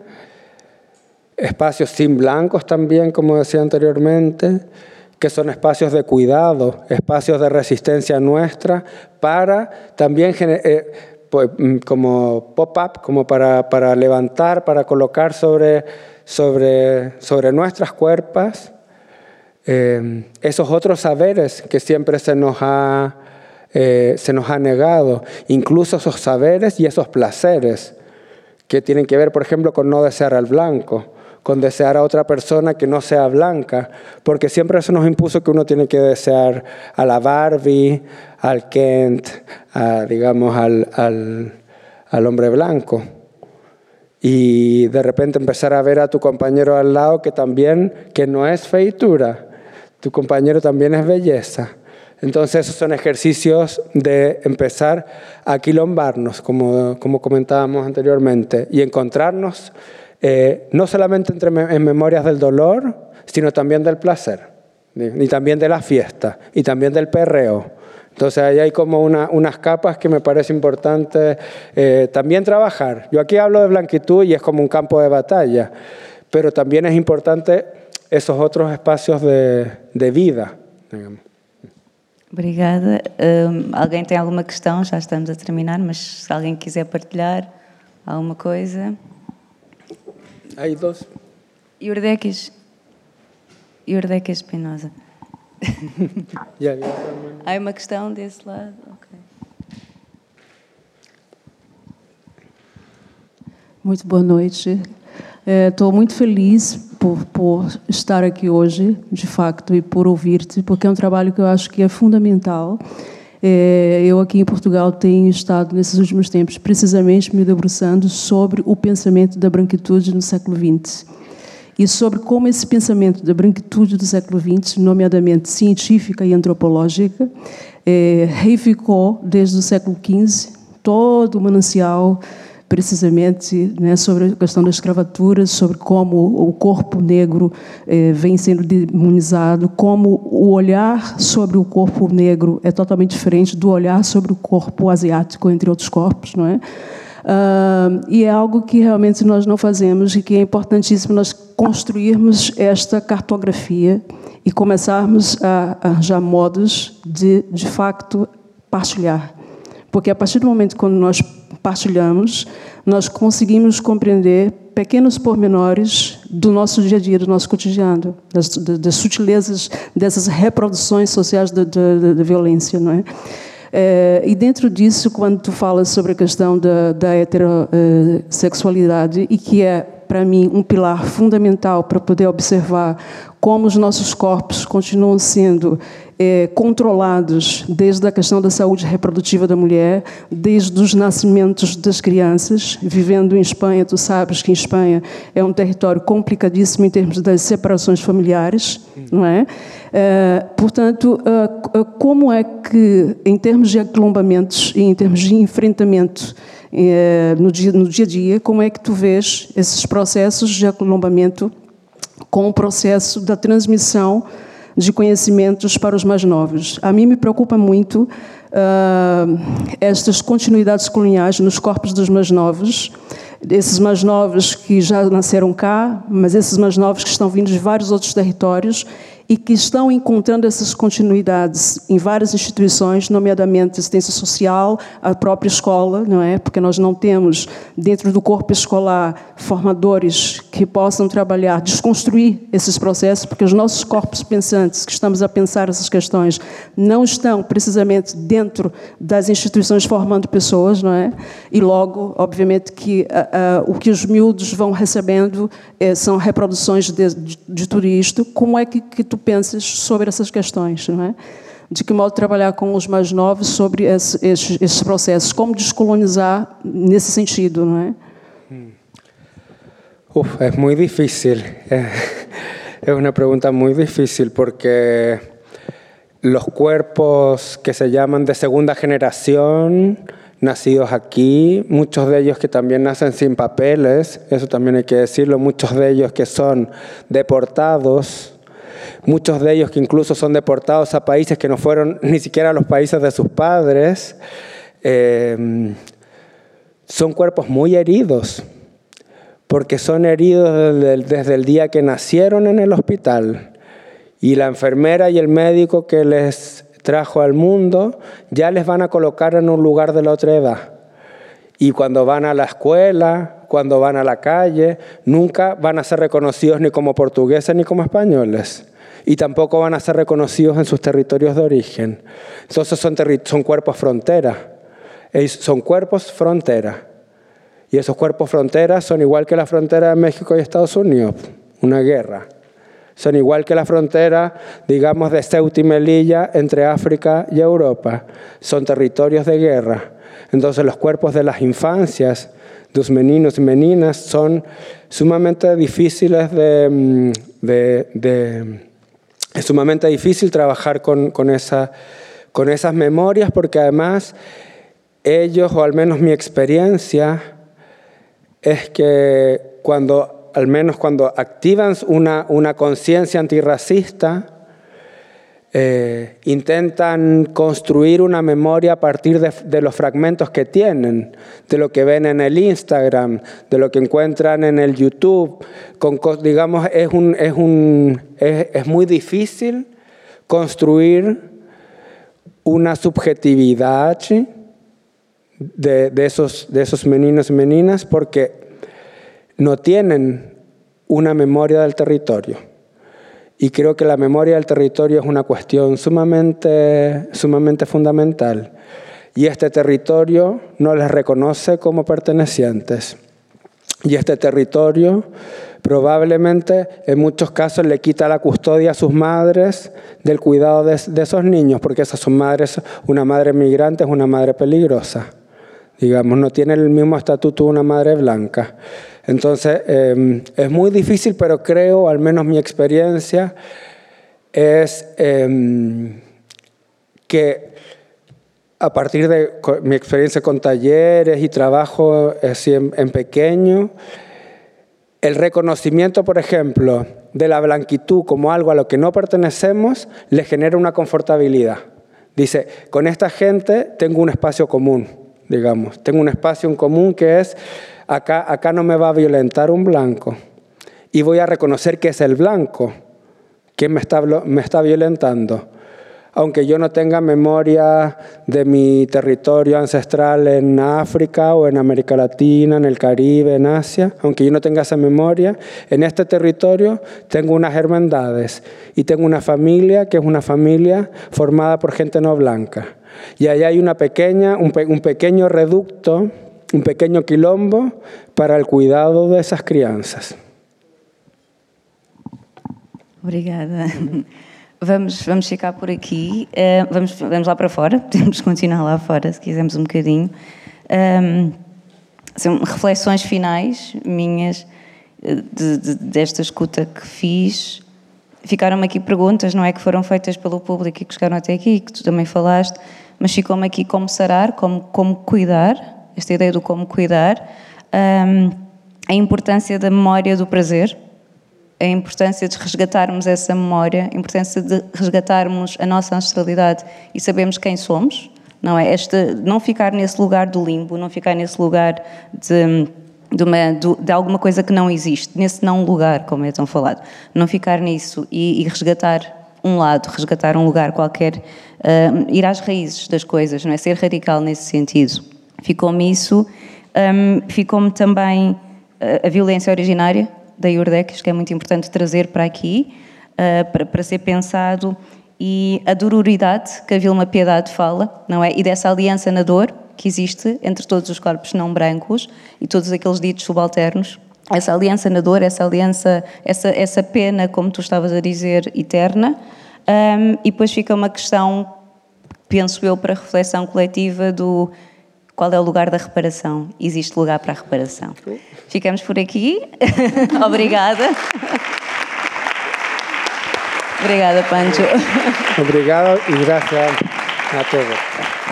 Speaker 2: espacios sin blancos también, como decía anteriormente, que son espacios de cuidado, espacios de resistencia nuestra, para también eh, pues, como pop-up, como para, para, levantar, para colocar sobre, sobre, sobre nuestras cuerpas eh, esos otros saberes que siempre se nos, ha, eh, se nos ha negado, incluso esos saberes y esos placeres que tienen que ver, por ejemplo, con no desear al blanco con desear a otra persona que no sea blanca, porque siempre eso nos impuso que uno tiene que desear a la Barbie, al Kent, a, digamos, al, al, hombre blanco. Y de repente empezar a ver a tu compañero al lado que también, que no es feitura, tu compañero también es belleza. Entonces esos son ejercicios de empezar a quilombarnos, como, como comentábamos anteriormente, y encontrarnos eh, no solamente entre, en memorias del dolor, sino también del placer, y también de la fiesta, y también del perreo. Entonces ahí hay como una, unas capas que me parece importante eh, también trabajar. Yo aquí hablo de blanquitud y es como un campo de batalla, pero también es importante esos otros espacios de, de vida. Digamos.
Speaker 1: Obrigada. Um, alguém tem alguma questão? Já estamos a terminar, mas se alguém quiser partilhar alguma coisa.
Speaker 2: Hay dos.
Speaker 1: Iurdequis. Iurdequis Espinosa.
Speaker 2: ya, ya,
Speaker 1: Há uma questão desse lado? Okay.
Speaker 9: Muito boa noite. Estou é, muito feliz por, por, estar aqui hoje, de facto, e por ouvir-te, porque é um trabalho que eu acho que é fundamental. É, eu aqui em Portugal tenho estado nesses últimos tempos precisamente me debruçando sobre o pensamento da branquitude no século XX. e sobre como esse pensamento da branquitude do século XX, nomeadamente científica e antropológica, é, reificou desde o século XV todo o manancial precisamente né, sobre a questão da escravatura, sobre como o corpo negro eh, vem sendo demonizado, como o olhar sobre o corpo negro é totalmente diferente do olhar sobre o corpo asiático, entre outros corpos, não é? Uh, e é algo que realmente nós não fazemos e que é importantíssimo nós construirmos esta cartografia e começarmos a arranjar modos de, de facto, partilhar. Porque a partir do momento quando nós partilhamos, nós conseguimos compreender pequenos pormenores do nosso dia a dia, do nosso cotidiano, das, das sutilezas dessas reproduções sociais da, da, violência, não é? É, e dentro disso, quando tu falas sobre a questão da, da heterossexualidade, e que é, para mim, um pilar fundamental para poder observar como os nossos corpos continuam sendo é, controlados desde a questão da saúde reprodutiva da mulher, desde os nascimentos das crianças. Vivendo em Espanha, tu sabes que em Espanha é um território complicadíssimo em termos das separações familiares, não é? é portanto, é, como é que, em termos de aquilombamentos e em termos de enfrentamento é, no dia, no dia a dia, como é que tu vês esses processos de aquilombamento com o processo da transmissão de conhecimentos para os mais novos. A mim me preocupa muito uh, estas continuidades coloniais nos corpos dos mais novos, esses mais novos que já nasceram cá, mas esses mais novos que estão vindo de vários outros territórios e que estão encontrando essas continuidades em várias instituições, nomeadamente assistência social, a própria escola, não é? Porque nós não temos dentro do corpo escolar formadores que possam trabalhar, desconstruir esses processos, porque os nossos corpos pensantes que estamos a pensar essas questões não estão precisamente dentro das instituições formando pessoas, não é? E logo, obviamente, que o que os miúdos vão recebendo uh, são reproduções de, de, de, tudo isto. Como é que, que tu pensas sobre essas questões, não é? De que modo trabalhar com os mais novos sobre esse, esses, esses, processos? Como descolonizar nesse sentido, não é?
Speaker 2: Uf, es muy difícil. Es una pregunta muy difícil porque los cuerpos que se llaman de segunda generación, nacidos aquí, muchos de que también nacen sin papeles, eso también hay que decirlo, muchos de ellos que son deportados, muchos de ellos que incluso son deportados a países que no fueron ni siquiera los países de sus padres, eh, son cuerpos muy heridos, porque son heridos desde el día que nacieron en el hospital y la enfermera y el médico que les trajo al mundo ya les van a colocar en un lugar de la otra edad. Y cuando van a la escuela, cuando van a la calle, nunca van a ser reconocidos ni como portugueses ni como españoles y tampoco van a ser reconocidos en sus territorios de origen. Entonces son, cuerpos frontera, son cuerpos frontera. Y esos cuerpos frontera son igual que la frontera de México y Estados Unidos, una guerra. Son igual que la frontera, digamos, de Ceuta y Melilla entre África y Europa. Son territorios de guerra. Entonces los cuerpos de las infancias, de los meninos y meninas, son sumamente difíciles de, mm, de es sumamente difícil trabajar con, con, esa, con esas memorias porque además ellos, o al menos mi experiencia, es que cuando, al menos cuando activan una, una conciencia antirracista, eh, intentan construir una memoria a partir de, los fragmentos que tienen, de lo que ven en el Instagram, de lo que encuentran en el YouTube. Digamos, es, muy difícil construir una subjetividad de, de esos meninos y meninas porque no tienen una memoria del territorio. Y creo que la memoria del territorio es una cuestión sumamente, sumamente fundamental. Y este territorio no les reconoce como pertenecientes. Y este territorio probablemente en muchos casos le quita la custodia a sus madres del cuidado de, esos niños, porque esas son madres, una madre migrante es una madre peligrosa. Digamos, no tiene el mismo estatuto una madre blanca. Entonces, eh, es muy difícil, pero creo, al menos mi experiencia, es eh, que a partir de mi experiencia con talleres y trabajo en, en pequeño, el reconocimiento, por ejemplo, de la blanquitud como algo a lo que no pertenecemos, le genera una confortabilidad. Dice, con esta gente tengo un espacio común, digamos, tengo un espacio en común que es, acá, acá no me va a violentar un blanco y voy a reconocer que es el blanco quien me está, me está violentando aunque yo no tenga memoria de mi territorio ancestral en África o en América Latina, en el Caribe, en Asia, aunque yo no tenga esa memoria, en este territorio tengo unas hermandades y tengo una familia que es una familia formada por gente no blanca. Y allá hay una pequeña, un, un pequeño reducto, un pequeño quilombo para el cuidado de esas crianças.
Speaker 1: Obrigada. Vamos, vamos ficar por aqui, uh, vamos, vamos lá para fora, podemos continuar lá fora se quisermos um bocadinho. Um, são reflexões finais minhas eh, de, de, desta escuta que fiz. Ficaram-me aqui perguntas, não é? Que foram feitas pelo público e que chegaram até aqui, que tu também falaste, mas ficou-me aqui como sarar, como, como cuidar, esta ideia do como cuidar, um, a importância da memória do prazer, a importância de resgatarmos essa memória, a importância de resgatarmos a nossa ancestralidade e sabermos quem somos, não é? Este, não ficar nesse lugar do limbo, não ficar nesse lugar de, de, uma, de, alguma coisa que não existe, nesse não lugar, como é tão falado. Não ficar nisso e, e resgatar um lado, resgatar um lugar qualquer, uh, ir às raízes das coisas, não é? Ser radical nesse sentido. Ficou-me isso, um, ficou-me também a violência originária, da Iurdex, que é muito importante trazer para aqui, uh, para, para ser pensado, e a dororidade que a Vilma Piedade fala, não é? E dessa aliança na dor que existe entre todos os corpos não brancos e todos aqueles ditos subalternos. Essa aliança na dor, essa aliança, essa, essa pena, como tu estavas a dizer, eterna. Um, e depois fica uma questão, penso eu, para reflexão coletiva do qual é o lugar da reparação? Existe lugar para a reparação? Ficamos por aqui. Obrigada. Obrigada, Pancho.
Speaker 2: Obrigado e graças a todos.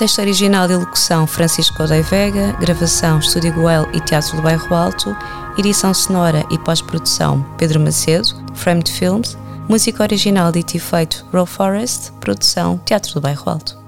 Speaker 1: Texto original e locução Francisco Odei Vega, gravação Estúdio Goel e Teatro do Bairro Alto, edição sonora e pós-produção Pedro Macedo, Framed Films, Música original de e feito Raw Forest, produção Teatro do Bairro Alto.